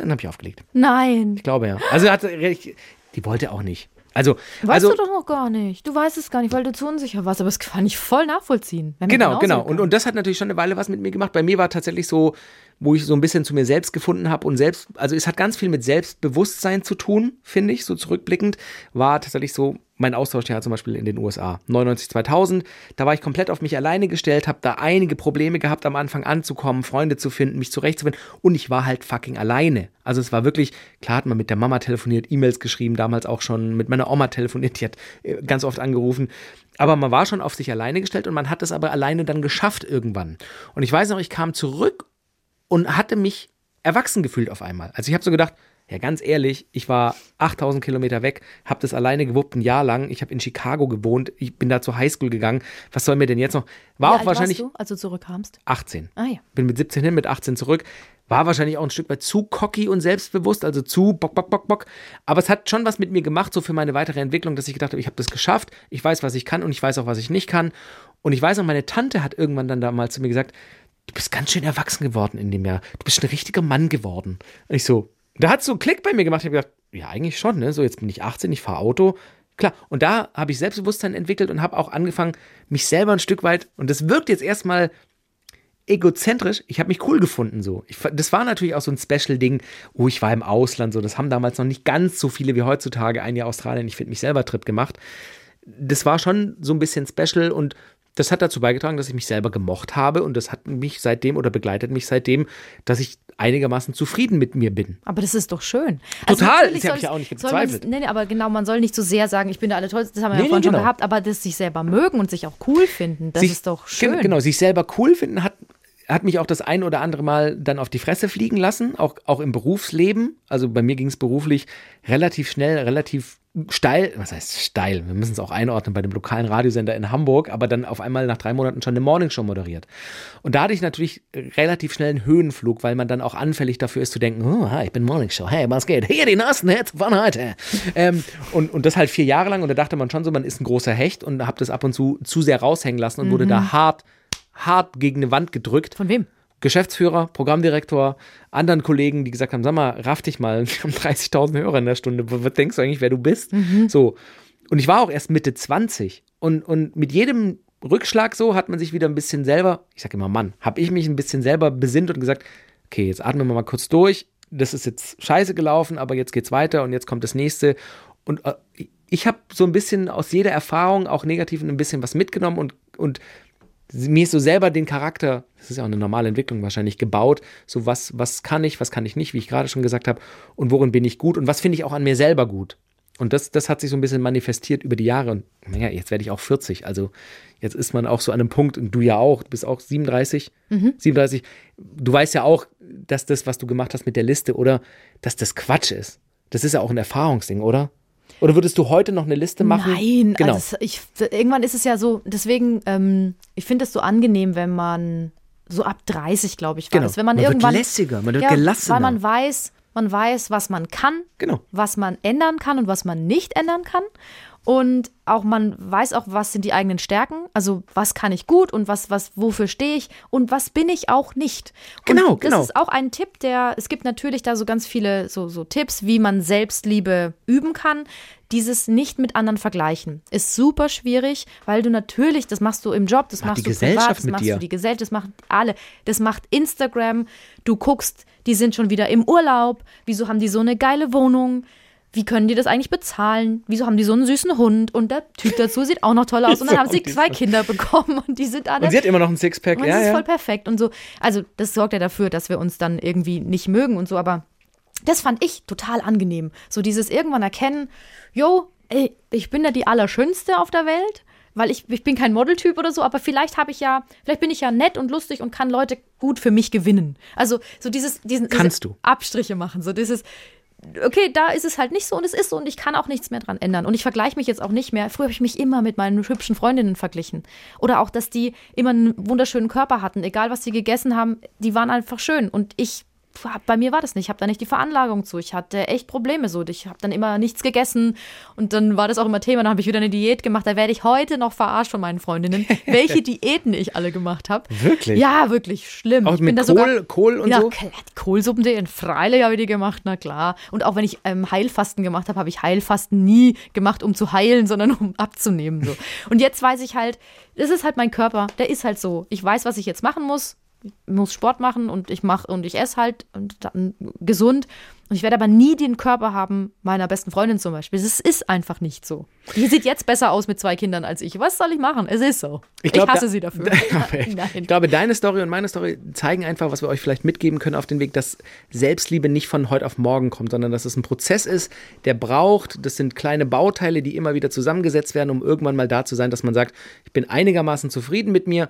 Speaker 3: dann habe ich aufgelegt.
Speaker 1: Nein.
Speaker 3: Ich glaube ja. Also hat die wollte auch nicht. Also,
Speaker 1: Weißt
Speaker 3: also
Speaker 1: du doch noch gar nicht. Du weißt es gar nicht, weil du zu unsicher warst. Aber das kann ich voll nachvollziehen.
Speaker 3: Genau, genau. Und, und das hat natürlich schon eine Weile was mit mir gemacht. Bei mir war tatsächlich so, wo ich so ein bisschen zu mir selbst gefunden habe und selbst, also es hat ganz viel mit Selbstbewusstsein zu tun, finde ich, so zurückblickend, war tatsächlich so mein Austauschjahr zum Beispiel in den USA. 99, 2000, da war ich komplett auf mich alleine gestellt, habe da einige Probleme gehabt, am Anfang anzukommen, Freunde zu finden, mich zurechtzufinden und ich war halt fucking alleine. Also es war wirklich, klar hat man mit der Mama telefoniert, E-Mails geschrieben, damals auch schon mit meiner Oma telefoniert, die hat äh, ganz oft angerufen. Aber man war schon auf sich alleine gestellt und man hat es aber alleine dann geschafft irgendwann. Und ich weiß noch, ich kam zurück und hatte mich erwachsen gefühlt auf einmal. Also ich habe so gedacht, ja ganz ehrlich, ich war 8000 Kilometer weg, habe das alleine gewuppt ein Jahr lang. Ich habe in Chicago gewohnt, ich bin da zur Highschool gegangen. Was soll mir denn jetzt noch? War
Speaker 1: Wie
Speaker 3: auch
Speaker 1: alt
Speaker 3: wahrscheinlich
Speaker 1: warst du, als du zurückkamst?
Speaker 3: 18.
Speaker 1: Ah ja.
Speaker 3: Bin mit 17 hin, mit 18 zurück. War wahrscheinlich auch ein Stück weit zu cocky und selbstbewusst, also zu bock, bock, bock, bock. Aber es hat schon was mit mir gemacht, so für meine weitere Entwicklung, dass ich gedacht habe, ich habe das geschafft, ich weiß, was ich kann und ich weiß auch, was ich nicht kann. Und ich weiß auch, meine Tante hat irgendwann dann damals zu mir gesagt, du bist ganz schön erwachsen geworden in dem Jahr. Du bist ein richtiger Mann geworden. Und ich so, da hat so einen Klick bei mir gemacht. Ich habe gedacht, ja, eigentlich schon, ne? So, jetzt bin ich 18, ich fahre Auto. Klar, und da habe ich Selbstbewusstsein entwickelt und habe auch angefangen, mich selber ein Stück weit, und das wirkt jetzt erstmal egozentrisch, ich habe mich cool gefunden so. Ich, das war natürlich auch so ein Special-Ding, oh, ich war im Ausland so, das haben damals noch nicht ganz so viele wie heutzutage ein Jahr Australien, ich finde mich selber Trip gemacht. Das war schon so ein bisschen special und das hat dazu beigetragen, dass ich mich selber gemocht habe und das hat mich seitdem oder begleitet mich seitdem, dass ich einigermaßen zufrieden mit mir bin.
Speaker 1: Aber das ist doch schön.
Speaker 3: Total,
Speaker 1: natürlich
Speaker 3: das hab
Speaker 1: soll
Speaker 3: ich ja auch nicht gezweifelt.
Speaker 1: Nee, nee, aber genau, man soll nicht so sehr sagen, ich bin der Allertollste, das haben wir
Speaker 3: Nee,
Speaker 1: ja vorhin
Speaker 3: nee,
Speaker 1: schon
Speaker 3: genau.
Speaker 1: gehabt, aber das sich selber mögen und sich auch cool finden, das
Speaker 3: Sich-
Speaker 1: ist doch schön.
Speaker 3: Genau, sich selber cool finden hat, hat mich auch das ein oder andere Mal dann auf die Fresse fliegen lassen, auch, auch im Berufsleben. Also bei mir ging es beruflich relativ schnell, relativ steil, was heißt steil? Wir müssen es auch einordnen bei dem lokalen Radiosender in Hamburg, aber dann auf einmal nach drei Monaten schon eine Morningshow moderiert. Und da hatte ich natürlich relativ schnell einen Höhenflug, weil man dann auch anfällig dafür ist zu denken, oh, hi, ich bin Morningshow, hey, was geht? Hier die nassen Hits von heute. ähm, und, und das halt vier Jahre lang und da dachte man schon so, man ist ein großer Hecht und habe das ab und zu zu sehr raushängen lassen und wurde da hart, hart gegen eine Wand gedrückt.
Speaker 1: Von wem?
Speaker 3: Geschäftsführer, Programmdirektor, anderen Kollegen, die gesagt haben, sag mal, raff dich mal, [laughs] wir haben 30.000 Hörer in der Stunde, was denkst du eigentlich, wer du bist? So. Und ich war auch erst Mitte 20 und, und mit jedem Rückschlag so hat man sich wieder ein bisschen selber, ich sag immer Mann, habe ich mich ein bisschen selber besinnt und gesagt, okay, jetzt atmen wir mal kurz durch, das ist jetzt scheiße gelaufen, aber jetzt geht's weiter und jetzt kommt das nächste. Und äh, ich habe so ein bisschen aus jeder Erfahrung, auch negativen, ein bisschen was mitgenommen und, und mir ist so selber den Charakter, das ist ja auch eine normale Entwicklung wahrscheinlich, gebaut. So was, was kann ich, was kann ich nicht, wie ich gerade schon gesagt habe, und worin bin ich gut und was finde ich auch an mir selber gut. Und das, das hat sich so ein bisschen manifestiert über die Jahre. Und naja, jetzt werde ich auch 40. Also jetzt ist man auch so an einem Punkt, und du ja auch, du bist auch 37, 37. Du weißt ja auch, dass das, was du gemacht hast mit der Liste, oder dass das Quatsch ist. Das ist ja auch ein Erfahrungsding, oder? Oder würdest du heute noch eine Liste machen?
Speaker 1: Nein,
Speaker 3: genau.
Speaker 1: also ich, irgendwann ist es ja so, deswegen, ähm, ich finde es so angenehm, wenn man so ab 30, glaube ich, war
Speaker 3: Genau.
Speaker 1: das. Wenn man,
Speaker 3: Man wird
Speaker 1: irgendwann.
Speaker 3: lässiger, man wird
Speaker 1: ja,
Speaker 3: gelassener.
Speaker 1: Weil man weiß, man weiß, was man kann,
Speaker 3: Genau.
Speaker 1: was man ändern kann und was man nicht ändern kann. Und auch man weiß auch, was sind die eigenen Stärken, also was kann ich gut und was, was, wofür stehe ich und was bin ich auch nicht.
Speaker 3: Genau,
Speaker 1: und das
Speaker 3: genau.
Speaker 1: ist auch ein Tipp, der, es gibt natürlich da so ganz viele so, so Tipps, wie man Selbstliebe üben kann. Dieses nicht mit anderen vergleichen ist super schwierig, weil du natürlich, das machst du im Job, das
Speaker 3: Macht
Speaker 1: machst
Speaker 3: die
Speaker 1: du privat, das
Speaker 3: mit
Speaker 1: machst
Speaker 3: dir.
Speaker 1: du die Gesellschaft, das macht alle. Das macht Instagram. Du guckst, die sind schon wieder im Urlaub. Wieso haben die so eine geile Wohnung? Wie können die das eigentlich bezahlen? Wieso haben die so einen süßen Hund? Und der Typ dazu sieht auch noch toll aus. [laughs] Und dann haben sie zwei Kinder bekommen und die sind alle.
Speaker 3: Und sie hat immer noch ein Sixpack,
Speaker 1: Und
Speaker 3: ja,
Speaker 1: das ist
Speaker 3: ja.
Speaker 1: voll perfekt und so. Also, das sorgt ja dafür, dass wir uns dann irgendwie nicht mögen und so, aber das fand ich total angenehm. So dieses irgendwann erkennen, yo, ey, ich bin ja die Allerschönste auf der Welt, weil ich, ich bin kein Modeltyp oder so, aber vielleicht habe ich ja, vielleicht bin ich ja nett und lustig und kann Leute gut für mich gewinnen. Also, so dieses, diesen
Speaker 3: Kannst
Speaker 1: diese
Speaker 3: du.
Speaker 1: Abstriche machen, so dieses, okay, da ist es halt nicht so und es ist so und ich kann auch nichts mehr dran ändern. Und ich vergleiche mich jetzt auch nicht mehr. Früher habe ich mich immer mit meinen hübschen Freundinnen verglichen. Oder auch, dass die immer einen wunderschönen Körper hatten. Egal, was sie gegessen haben, die waren einfach schön. Und ich, bei mir war das nicht. Ich habe da nicht die Veranlagung zu. Ich hatte echt Probleme so. Ich habe dann immer nichts gegessen und dann war das auch immer Thema. Dann habe ich wieder eine Diät gemacht. Da werde ich heute noch verarscht von meinen Freundinnen, [laughs] welche Diäten ich alle gemacht habe.
Speaker 3: Wirklich?
Speaker 1: Ja, wirklich schlimm.
Speaker 3: Auch
Speaker 1: ich
Speaker 3: mit
Speaker 1: bin da
Speaker 3: Kohl,
Speaker 1: sogar,
Speaker 3: Kohl und
Speaker 1: ja,
Speaker 3: so?
Speaker 1: klar, die Kohlsuppendiät, freilich habe ich die gemacht, na klar. Und auch wenn ich ähm, Heilfasten gemacht habe, habe ich Heilfasten nie gemacht, um zu heilen, sondern um [laughs] abzunehmen. So. Und jetzt weiß ich halt, das ist halt mein Körper, der ist halt so. Ich weiß, was ich jetzt machen muss. Ich muss Sport machen und ich mache und ich esse halt und dann gesund. Und ich werde aber nie den Körper haben meiner besten Freundin zum Beispiel. Das ist einfach nicht so. Die sieht jetzt besser aus mit zwei Kindern als ich. Was soll ich machen? Es ist so. Ich,
Speaker 3: glaub,
Speaker 1: hasse
Speaker 3: da-
Speaker 1: sie dafür. [laughs] [laughs] Nein.
Speaker 3: Ich glaube, deine Story und meine Story zeigen einfach, was wir euch vielleicht mitgeben können auf den Weg, dass Selbstliebe nicht von heute auf morgen kommt, sondern dass es ein Prozess ist, der braucht. Das sind kleine Bauteile, die immer wieder zusammengesetzt werden, um irgendwann mal da zu sein, dass man sagt, ich bin einigermaßen zufrieden mit mir.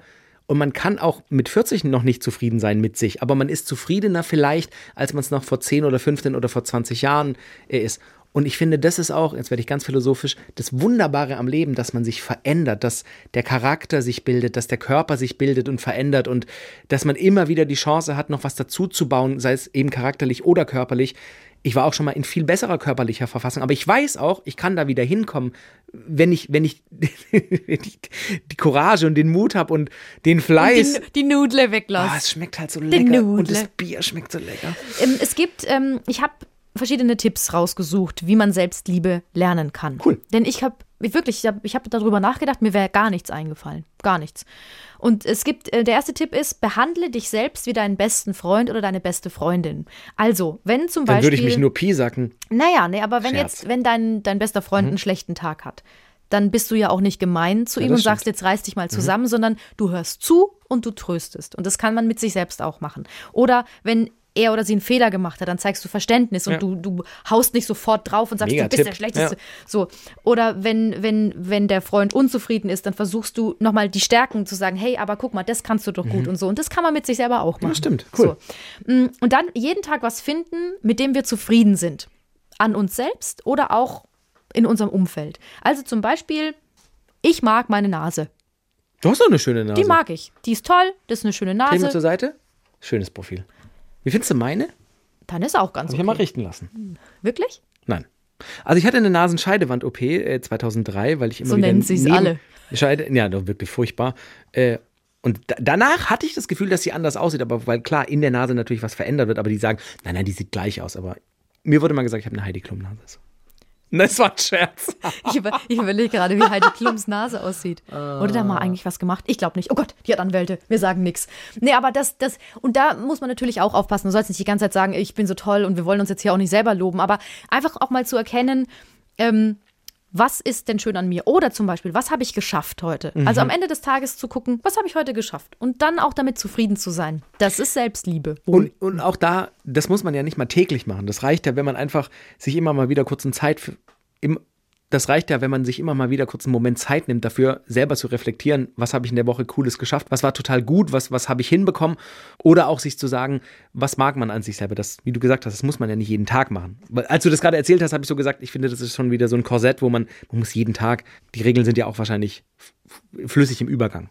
Speaker 3: Und man kann auch mit 40 noch nicht zufrieden sein mit sich, aber man ist zufriedener vielleicht, als man es noch vor 10 oder 15 oder vor 20 Jahren äh, ist. Und ich finde, das ist auch, jetzt werde ich ganz philosophisch, das Wunderbare am Leben, dass man sich verändert, dass der Charakter sich bildet, dass der Körper sich bildet und verändert und dass man immer wieder die Chance hat, noch was dazu zu bauen, sei es eben charakterlich oder körperlich. Ich war auch schon mal in viel besserer körperlicher Verfassung, aber ich weiß auch, ich kann da wieder hinkommen, wenn ich, wenn ich, [laughs] wenn ich die Courage und den Mut habe und den Fleiß.
Speaker 1: Die, die Nudle
Speaker 3: Ah,
Speaker 1: weglassen.
Speaker 3: es schmeckt halt so lecker und
Speaker 1: Nudle.
Speaker 3: das Bier schmeckt so lecker.
Speaker 1: Ähm, es gibt, ähm, ich habe verschiedene Tipps rausgesucht, wie man Selbstliebe lernen kann.
Speaker 3: Cool.
Speaker 1: Denn ich habe wirklich, ich habe ich hab darüber nachgedacht, mir wäre gar nichts eingefallen. Gar nichts. Und es gibt, äh, der erste Tipp ist, behandle dich selbst wie deinen besten Freund oder deine beste Freundin. Also, wenn zum
Speaker 3: Dann
Speaker 1: Beispiel.
Speaker 3: würde ich mich nur piesacken.
Speaker 1: Naja, nee, aber wenn
Speaker 3: Scherz.
Speaker 1: jetzt, wenn dein, dein bester Freund einen schlechten Tag hat, dann bist du ja auch nicht gemein zu
Speaker 3: Ja,
Speaker 1: ihm und sagst, jetzt reiß dich mal zusammen, sondern du hörst zu und du tröstest. Und das kann man mit sich selbst auch machen. Oder wenn er oder sie einen Fehler gemacht hat, dann zeigst du Verständnis und
Speaker 3: Ja.
Speaker 1: du, du haust nicht sofort drauf und sagst,
Speaker 3: Mega
Speaker 1: du bist
Speaker 3: Tipp.
Speaker 1: der Schlechteste.
Speaker 3: Ja.
Speaker 1: So. Oder wenn, wenn, wenn der Freund unzufrieden ist, dann versuchst du nochmal die Stärken zu sagen, hey, aber guck mal, das kannst du doch gut und so. Und das kann man mit sich selber auch machen.
Speaker 3: Mhm. stimmt. Cool.
Speaker 1: So. Mm, Und dann jeden Tag was finden, mit dem wir zufrieden sind. An uns selbst oder auch in unserem Umfeld. Also zum Beispiel, ich mag meine Nase.
Speaker 3: Du hast doch eine schöne Nase.
Speaker 1: Die mag ich. Die ist toll, das ist eine schöne Nase.
Speaker 3: zur Seite. Schönes Profil. Wie findest du meine?
Speaker 1: Dann ist auch ganz
Speaker 3: Hab ich ja mal
Speaker 1: okay.
Speaker 3: richten lassen.
Speaker 1: Wirklich?
Speaker 3: Nein. Also ich hatte eine Nasenscheidewand-OP äh, 2003, weil ich immer
Speaker 1: So
Speaker 3: wieder
Speaker 1: nennen sie's
Speaker 3: neben-
Speaker 1: alle.
Speaker 3: Scheide, ja, doch wirklich furchtbar. Äh, und da, danach hatte ich das Gefühl, dass sie anders aussieht, aber weil klar in der Nase natürlich was verändert wird, aber die sagen, nein, nein, die sieht gleich aus. Aber mir wurde mal gesagt, ich habe eine Heidi Klum Nase. So. Das war ein Scherz.
Speaker 1: Ich, über, ich überlege gerade, wie Heidi Klums Nase aussieht. Wurde da mal eigentlich was gemacht? Ich glaube nicht. Oh Gott, die hat Anwälte. Wir sagen nichts. Nee, aber das, das, und da muss man natürlich auch aufpassen. Du sollst nicht die ganze Zeit sagen, ich bin so toll und wir wollen uns jetzt hier auch nicht selber loben, aber einfach auch mal zu erkennen, ähm, was ist denn schön an mir? Oder zum Beispiel, was habe ich geschafft heute? Also am Ende des Tages zu gucken, was habe ich heute geschafft? Und dann auch damit zufrieden zu sein. Das ist Selbstliebe.
Speaker 3: Und, und auch da, das muss man ja nicht mal täglich machen. Das reicht ja, wenn man einfach sich immer mal wieder kurz eine Zeit für, im, das reicht ja, wenn man sich immer mal wieder kurz einen Moment Zeit nimmt, dafür selber zu reflektieren, was habe ich in der Woche Cooles geschafft, was war total gut, was, was habe ich hinbekommen. Oder auch sich zu sagen, was mag man an sich selber. Das, wie du gesagt hast, das muss man ja nicht jeden Tag machen. Weil, als du das gerade erzählt hast, habe ich so gesagt, ich finde, das ist schon wieder so ein Korsett, wo man, man muss jeden Tag, die Regeln sind ja auch wahrscheinlich flüssig im Übergang.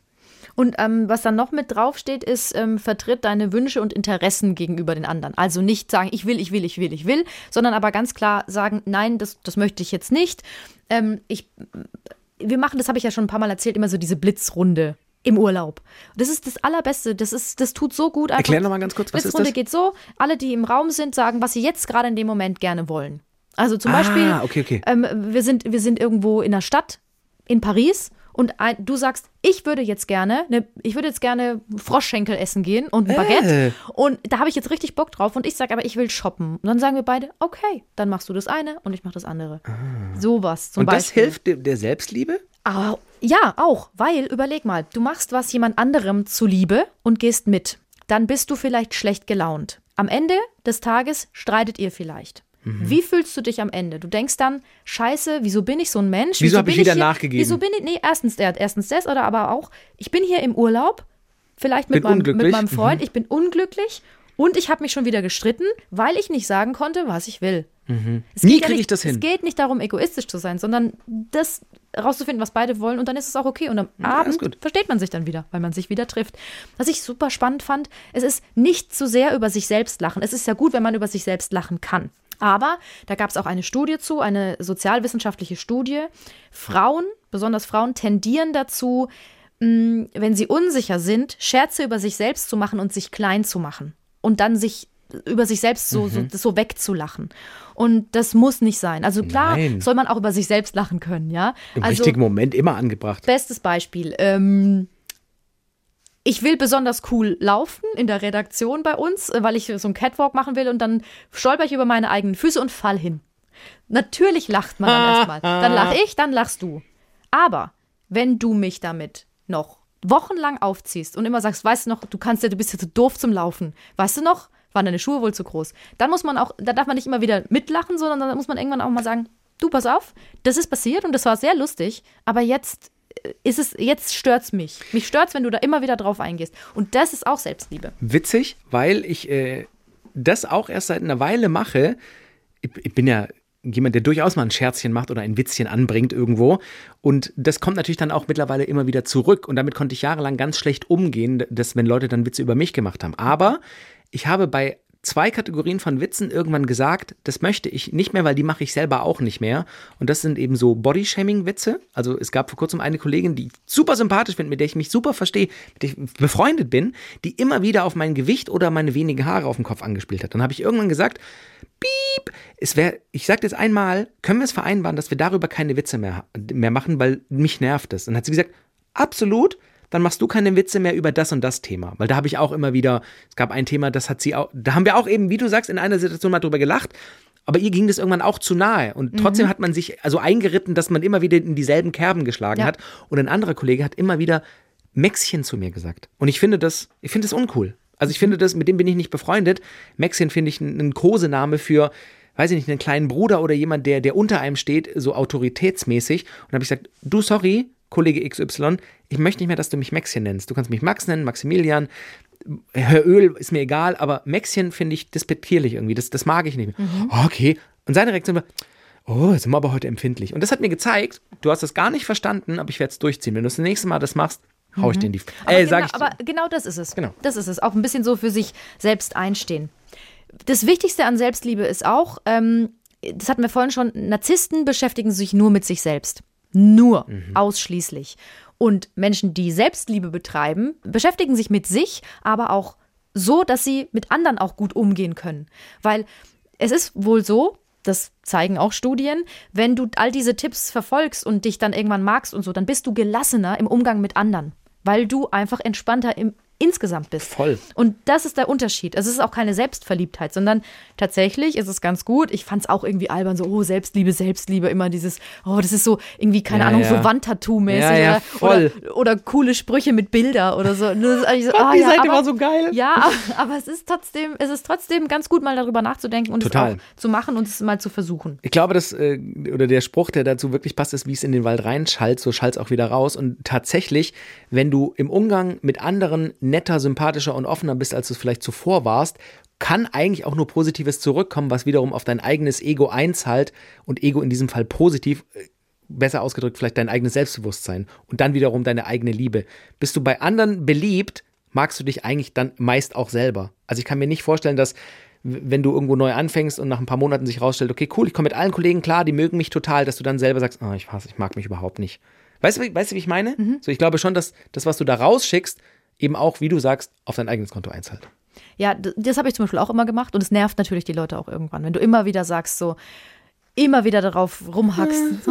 Speaker 1: Und ähm, was dann noch mit draufsteht, ist, ähm, vertritt deine Wünsche und Interessen gegenüber den anderen. Also nicht sagen, ich will, ich will, ich will, ich will, sondern aber ganz klar sagen, nein, das, das möchte ich jetzt nicht. Ähm, ich, wir machen, das habe ich ja schon ein paar Mal erzählt, immer so diese Blitzrunde im Urlaub. Das ist das Allerbeste. Das, ist, das tut so gut. Einfach.
Speaker 3: Erklär noch mal ganz kurz, was ist
Speaker 1: Blitzrunde
Speaker 3: das?
Speaker 1: geht so, alle, die im Raum sind, sagen, was sie jetzt gerade in dem Moment gerne wollen. Also zum
Speaker 3: Ah,
Speaker 1: Beispiel,
Speaker 3: okay, okay.
Speaker 1: ähm, wir, sind, wir sind irgendwo in der Stadt, in Paris, und ein, du sagst, ich würde jetzt gerne, ne, ich würde jetzt gerne Froschschenkel essen gehen und ein Baguette.
Speaker 3: Äh.
Speaker 1: Und da habe ich jetzt richtig Bock drauf. Und ich sage aber, ich will shoppen. Und dann sagen wir beide, okay, dann machst du das eine und ich mache das andere. Sowas zum
Speaker 3: Ah. Und das
Speaker 1: Beispiel.
Speaker 3: hilft der, der Selbstliebe?
Speaker 1: Ah, ja, auch, weil, überleg mal, du machst was jemand anderem zuliebe und gehst mit. Dann bist du vielleicht schlecht gelaunt. Am Ende des Tages streitet ihr vielleicht.
Speaker 3: Mhm.
Speaker 1: Wie fühlst du dich am Ende? Du denkst dann, scheiße, wieso bin ich so ein Mensch?
Speaker 3: Wieso hab
Speaker 1: bin
Speaker 3: ich wieder
Speaker 1: hier,
Speaker 3: nachgegeben?
Speaker 1: Wieso bin ich, nee, erstens, der, erstens das oder aber auch, ich bin hier im Urlaub, vielleicht mit, meinem, mit meinem Freund,
Speaker 3: Mhm.
Speaker 1: ich bin unglücklich und ich habe mich schon wieder gestritten, weil ich nicht sagen konnte, was ich will. Es
Speaker 3: Mhm. Nie
Speaker 1: geht ja
Speaker 3: ich
Speaker 1: nicht-
Speaker 3: das hin.
Speaker 1: Es geht nicht darum, egoistisch zu sein, sondern das rauszufinden, was beide wollen und dann ist es auch okay. Und am
Speaker 3: ist
Speaker 1: Abend
Speaker 3: gut.
Speaker 1: versteht man sich dann wieder, weil man sich wieder trifft. Was ich super spannend fand, es ist nicht zu sehr über sich selbst lachen. Es ist ja gut, wenn man über sich selbst lachen kann. Aber da gab es auch eine Studie zu, eine sozialwissenschaftliche Studie. Frauen, besonders Frauen, tendieren dazu, mh, wenn sie unsicher sind, Scherze über sich selbst zu machen und sich klein zu machen. Und dann sich über sich selbst so,
Speaker 3: Mhm.
Speaker 1: so, so wegzulachen. Und das muss nicht sein. Also klar
Speaker 3: Nein.
Speaker 1: soll man auch über sich selbst lachen können, ja.
Speaker 3: Im
Speaker 1: also,
Speaker 3: richtigen Moment immer angebracht.
Speaker 1: Bestes Beispiel. Ähm, ich will besonders cool laufen in der Redaktion bei uns, äh, weil ich so einen Catwalk machen will und dann stolper ich über meine eigenen Füße und fall hin. Natürlich lacht man dann [laughs] erstmal. Dann lach ich, dann lachst du. Aber wenn du mich damit noch wochenlang aufziehst und immer sagst, weißt du noch, du kannst ja, du bist ja zu doof zum Laufen. Weißt du noch, waren deine Schuhe wohl zu groß? Dann muss man auch, da darf man nicht immer wieder mitlachen, sondern dann muss man irgendwann auch mal sagen, du pass auf, das ist passiert und das war sehr lustig, aber jetzt ist es, jetzt stört's mich. Mich stört's, wenn du da immer wieder drauf eingehst. Und das ist auch Selbstliebe.
Speaker 3: Witzig, weil ich äh, das auch erst seit einer Weile mache. Ich, ich bin ja jemand, der durchaus mal ein Scherzchen macht oder ein Witzchen anbringt irgendwo. Und das kommt natürlich dann auch mittlerweile immer wieder zurück. Und damit konnte ich jahrelang ganz schlecht umgehen, dass wenn Leute dann Witze über mich gemacht haben. Aber ich habe bei zwei Kategorien von Witzen irgendwann gesagt, das möchte ich nicht mehr, weil die mache ich selber auch nicht mehr. Und das sind eben so Body-Shaming-Witze. Also es gab vor kurzem eine Kollegin, die ich super sympathisch finde, mit der ich mich super verstehe, mit der ich befreundet bin, die immer wieder auf mein Gewicht oder meine wenigen Haare auf dem Kopf angespielt hat. Dann habe ich irgendwann gesagt, piep, es wäre, ich sage jetzt einmal, können wir es vereinbaren, dass wir darüber keine Witze mehr, mehr machen, weil mich nervt es. Und dann hat sie gesagt, absolut, dann machst du keine Witze mehr über das und das Thema. Weil da habe ich auch immer wieder, es gab ein Thema, das hat sie auch, da haben wir auch eben, wie du sagst, in einer Situation mal drüber gelacht. Aber ihr ging das irgendwann auch zu nahe. Und trotzdem hat man sich also eingeritten, dass man immer wieder in dieselben Kerben geschlagen
Speaker 1: Ja.
Speaker 3: hat. Und ein anderer Kollege hat immer wieder Mäxchen zu mir gesagt. Und ich finde das, ich finde das uncool. Also ich finde das, mit dem bin ich nicht befreundet. Mäxchen finde ich einen Kosename für, weiß ich nicht, einen kleinen Bruder oder jemand, der, der unter einem steht, so autoritätsmäßig. Und habe ich gesagt, du, sorry, Kollege XY, ich möchte nicht mehr, dass du mich Mäxchen nennst. Du kannst mich Max nennen, Maximilian, Herr Öl ist mir egal, aber Mäxchen finde ich despektierlich irgendwie. Das, das mag ich nicht mehr.
Speaker 1: Mhm.
Speaker 3: Oh, okay. Und seine Reaktion war, oh, sind wir aber heute empfindlich. Und das hat mir gezeigt, du hast das gar nicht verstanden, aber ich werde es durchziehen. Wenn du das nächste Mal das machst, hau ich dir in die.
Speaker 1: Mhm. Aber,
Speaker 3: Äh,
Speaker 1: genau,
Speaker 3: sag ich.
Speaker 1: aber genau das ist es.
Speaker 3: Genau.
Speaker 1: Das ist es. Auch ein bisschen so für sich selbst einstehen. Das Wichtigste an Selbstliebe ist auch, ähm, das hatten wir vorhin schon, Narzissten beschäftigen sich nur mit sich selbst. Nur,
Speaker 3: Mhm.
Speaker 1: ausschließlich. Und Menschen, die Selbstliebe betreiben, beschäftigen sich mit sich, aber auch so, dass sie mit anderen auch gut umgehen können. Weil es ist wohl so, das zeigen auch Studien, wenn du all diese Tipps verfolgst und dich dann irgendwann magst und so, dann bist du gelassener im Umgang mit anderen, weil du einfach entspannter im insgesamt bist.
Speaker 3: Voll.
Speaker 1: Und das ist der Unterschied. Also es ist auch keine Selbstverliebtheit, sondern tatsächlich ist es ganz gut. Ich fand es auch irgendwie albern, so, oh, Selbstliebe, Selbstliebe, immer dieses, oh, das ist so irgendwie, keine
Speaker 3: Ja,
Speaker 1: Ahnung,
Speaker 3: ja.
Speaker 1: so Wandtattoo-mäßig
Speaker 3: Ja, ja,
Speaker 1: oder,
Speaker 3: voll.
Speaker 1: oder, oder coole Sprüche mit Bilder oder so. Das so, ah,
Speaker 3: die
Speaker 1: ja,
Speaker 3: Seite
Speaker 1: aber,
Speaker 3: war so geil.
Speaker 1: Ja, aber, aber es ist trotzdem, es ist trotzdem ganz gut, mal darüber nachzudenken und
Speaker 3: Total.
Speaker 1: es auch zu machen und es mal zu versuchen.
Speaker 3: Ich glaube, dass, äh, oder der Spruch, der dazu wirklich passt, ist, wie es in den Wald reinschallt, so schallt es auch wieder raus. Und tatsächlich, wenn du im Umgang mit anderen netter, sympathischer und offener bist, als du es vielleicht zuvor warst, kann eigentlich auch nur Positives zurückkommen, was wiederum auf dein eigenes Ego einzahlt und Ego in diesem Fall positiv, äh, besser ausgedrückt, vielleicht dein eigenes Selbstbewusstsein und dann wiederum deine eigene Liebe. Bist du bei anderen beliebt, magst du dich eigentlich dann meist auch selber. Also ich kann mir nicht vorstellen, dass wenn du irgendwo neu anfängst und nach ein paar Monaten sich rausstellt, okay, cool, ich komme mit allen Kollegen klar, die mögen mich total, dass du dann selber sagst, oh, ich hasse, ich mag mich überhaupt nicht. Weißt du, wie- weißt du, wie ich meine? So, ich glaube schon, dass das, was du da rausschickst, eben auch, wie du sagst, auf dein eigenes Konto einzahlt.
Speaker 1: Ja, das habe ich zum Beispiel auch immer gemacht und es nervt natürlich die Leute auch irgendwann, wenn du immer wieder sagst, so, immer wieder darauf rumhackst.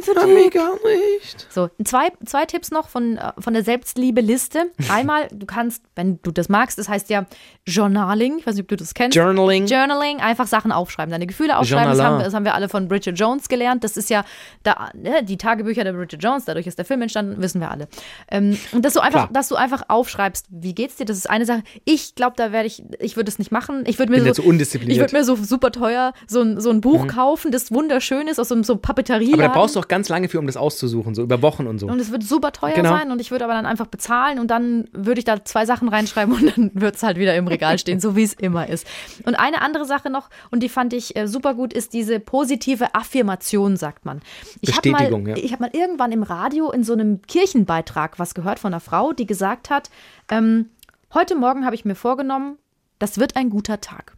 Speaker 1: Ich bin so dick.
Speaker 3: gar nicht.
Speaker 1: So, zwei, zwei Tipps noch von, äh, von der Selbstliebe-Liste. [laughs] Einmal, du kannst, wenn du das magst, das heißt ja Journaling, ich weiß nicht, ob du das kennst.
Speaker 3: Journaling.
Speaker 1: Journaling, einfach Sachen aufschreiben, deine Gefühle aufschreiben. Das haben, das haben wir alle von Bridget Jones gelernt. Das ist ja da, ne, die Tagebücher der Bridget Jones, dadurch ist der Film entstanden, wissen wir alle. Ähm, und dass du einfach,
Speaker 3: Klar.
Speaker 1: dass du einfach aufschreibst, wie geht's dir? Das ist eine Sache. Ich glaube, da werde ich, ich würde es nicht machen. Ich würde mir
Speaker 3: Bin
Speaker 1: so, ich würde mir so super teuer so ein, so ein Buch kaufen, das wunderschön ist aus so einem so Papeterie.
Speaker 3: Aber da brauchst du auch ganz lange für, um das auszusuchen, so über Wochen und so.
Speaker 1: Und es wird super teuer
Speaker 3: Genau.
Speaker 1: sein und ich würde aber dann einfach bezahlen und dann würde ich da zwei Sachen reinschreiben und dann [laughs] wird es halt wieder im Regal stehen, so wie es immer ist. Und eine andere Sache noch, und die fand ich äh, super gut, ist diese positive Affirmation, sagt man. Ich
Speaker 3: Bestätigung,
Speaker 1: mal,
Speaker 3: ja.
Speaker 1: Ich habe mal irgendwann im Radio in so einem Kirchenbeitrag was gehört von einer Frau, die gesagt hat, ähm, heute Morgen habe ich mir vorgenommen, das wird ein guter Tag.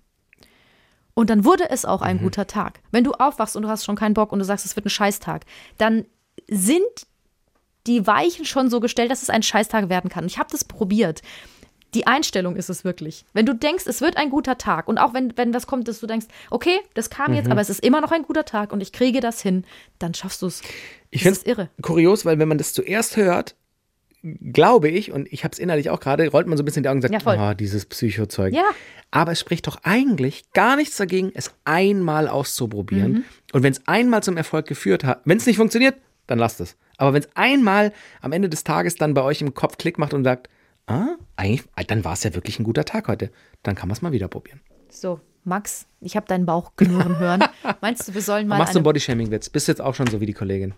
Speaker 1: Und dann wurde es auch
Speaker 3: Mhm.
Speaker 1: ein guter Tag. Wenn du aufwachst und du hast schon keinen Bock und du sagst, es wird ein Scheißtag, dann sind die Weichen schon so gestellt, dass es ein Scheißtag werden kann. Und ich habe das probiert. Die Einstellung ist es wirklich. Wenn du denkst, es wird ein guter Tag und auch wenn, wenn das kommt, dass du denkst, okay, das kam
Speaker 3: Mhm.
Speaker 1: jetzt, aber es ist immer noch ein guter Tag und ich kriege das hin, dann schaffst du es.
Speaker 3: Ich finde
Speaker 1: ist irre.
Speaker 3: kurios, weil wenn man das zuerst hört, glaube ich, und ich habe es innerlich auch gerade, rollt man so ein bisschen die Augen und sagt,
Speaker 1: Ja,
Speaker 3: oh, dieses Psychozeug.
Speaker 1: Ja.
Speaker 3: Aber es spricht doch eigentlich gar nichts dagegen, es einmal auszuprobieren.
Speaker 1: Mhm.
Speaker 3: Und wenn es einmal zum Erfolg geführt hat, wenn es nicht funktioniert, dann lasst es. Aber wenn es einmal am Ende des Tages dann bei euch im Kopf Klick macht und sagt, ah, eigentlich, dann war es ja wirklich ein guter Tag heute, dann kann man es mal wieder probieren.
Speaker 1: So, Max, ich habe deinen Bauch knurren hören. [laughs] Meinst du, wir sollen mal
Speaker 3: Machst du einen
Speaker 1: eine
Speaker 3: Bodyshaming-Witz? Bist jetzt auch schon so wie die Kollegin?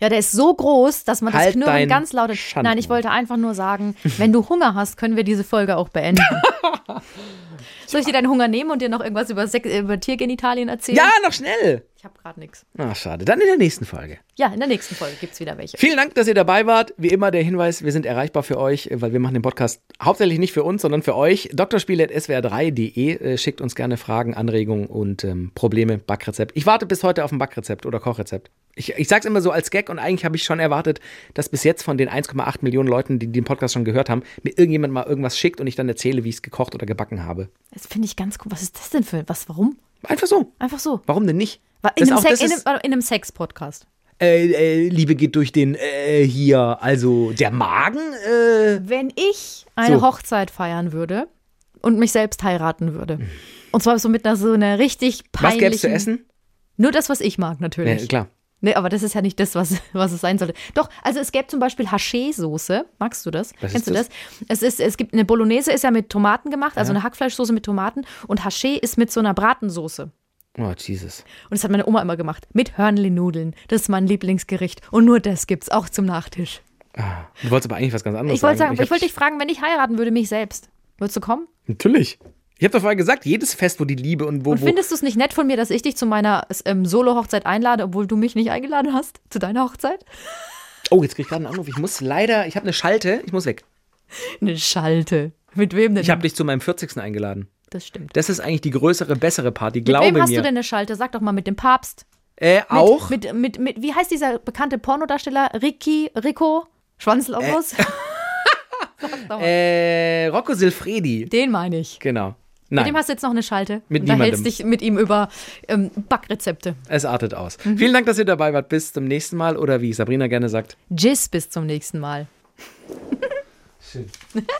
Speaker 1: Ja, der ist so groß, dass man das
Speaker 3: Halt
Speaker 1: Knurren
Speaker 3: dein
Speaker 1: ganz laut.
Speaker 3: Schandmaul.
Speaker 1: Nein, ich wollte einfach nur sagen, wenn du Hunger hast, können wir diese Folge auch beenden. [laughs] Soll ich dir deinen Hunger nehmen und dir noch irgendwas über, Sek über Tiergenitalien erzählen?
Speaker 3: Ja, noch schnell!
Speaker 1: Ich habe gerade nichts.
Speaker 3: Ah, schade. Dann in der nächsten Folge.
Speaker 1: Ja, in der nächsten Folge gibt es wieder welche.
Speaker 3: Vielen Dank, dass ihr dabei wart. Wie immer der Hinweis, wir sind erreichbar für euch, weil wir machen den Podcast hauptsächlich nicht für uns, sondern für euch. drspiele.swr3.de äh, schickt uns gerne Fragen, Anregungen und ähm, Probleme, Backrezept. Ich warte bis heute auf ein Backrezept oder Kochrezept. Ich, ich sag's immer so als Gag und eigentlich habe ich schon erwartet, dass bis jetzt von den 1,8 Millionen Leuten, die den Podcast schon gehört haben, mir irgendjemand mal irgendwas schickt und ich dann erzähle, wie ich es gekocht oder gebacken habe.
Speaker 1: Das finde ich ganz cool. Was ist das denn für was? Warum?
Speaker 3: Einfach so.
Speaker 1: Einfach so.
Speaker 3: Warum denn nicht?
Speaker 1: In einem,
Speaker 3: auch-
Speaker 1: in einem, in einem Sex-Podcast.
Speaker 3: äh, äh, Liebe geht durch den äh, hier, also der Magen. Äh,
Speaker 1: Wenn ich eine
Speaker 3: So.
Speaker 1: Hochzeit feiern würde und mich selbst heiraten würde. Und zwar so mit einer so einer richtig
Speaker 3: Was
Speaker 1: peinlichen.
Speaker 3: gäbe es zu essen?
Speaker 1: Nur das, was ich mag, natürlich.
Speaker 3: Nee, klar.
Speaker 1: Nee, aber das ist ja nicht das, was, was es sein sollte. Doch, also es gäbe zum Beispiel Haché-Soße. Magst du das?
Speaker 3: Was
Speaker 1: Kennst du das? Es, ist, es gibt eine Bolognese, ist ja mit Tomaten gemacht, also eine Hackfleischsoße mit Tomaten. Und Haché ist mit so einer Bratensoße.
Speaker 3: Oh, Jesus.
Speaker 1: Und das hat meine Oma immer gemacht. Mit Hörnli-Nudeln. Das ist mein Lieblingsgericht. Und nur das gibt's auch zum Nachtisch.
Speaker 3: Du wolltest aber eigentlich was ganz anderes
Speaker 1: Ich sagen,
Speaker 3: sagen.
Speaker 1: ich, wollte dich fragen, wenn ich heiraten würde, mich selbst. Würdest du kommen?
Speaker 3: Natürlich. Ich habe doch vorher gesagt, jedes Fest, wo die Liebe und wo.
Speaker 1: Und findest du es nicht nett von mir, dass ich dich zu meiner ähm, Solo-Hochzeit einlade, obwohl du mich nicht eingeladen hast? Zu deiner Hochzeit?
Speaker 3: oh, jetzt krieg ich gerade einen Anruf. Ich muss leider, ich habe eine Schalte, ich muss weg.
Speaker 1: Eine Schalte. Mit wem denn?
Speaker 3: Ich habe dich zu meinem 40. eingeladen.
Speaker 1: das stimmt.
Speaker 3: Das ist eigentlich die größere, bessere Party,
Speaker 1: Mit
Speaker 3: glaube
Speaker 1: wem hast
Speaker 3: mir.
Speaker 1: du denn eine Schalte? Sag doch mal mit dem Papst.
Speaker 3: äh,
Speaker 1: Mit,
Speaker 3: auch?
Speaker 1: Mit, mit, mit, wie heißt dieser bekannte Pornodarsteller? Ricky, Rico, Schwanzlobos? [laughs]
Speaker 3: äh, Rocco Silfredi.
Speaker 1: Den meine ich.
Speaker 3: Genau.
Speaker 1: Mit
Speaker 3: Nein,
Speaker 1: dem hast du jetzt noch eine Schalte.
Speaker 3: Mit
Speaker 1: und da hältst
Speaker 3: niemandem.
Speaker 1: dich mit ihm über ähm, Backrezepte.
Speaker 3: es artet aus.
Speaker 1: Mhm.
Speaker 3: Vielen Dank, dass ihr dabei wart. Bis zum nächsten Mal oder wie Sabrina gerne sagt.
Speaker 1: Tschüss, bis zum nächsten Mal. [laughs]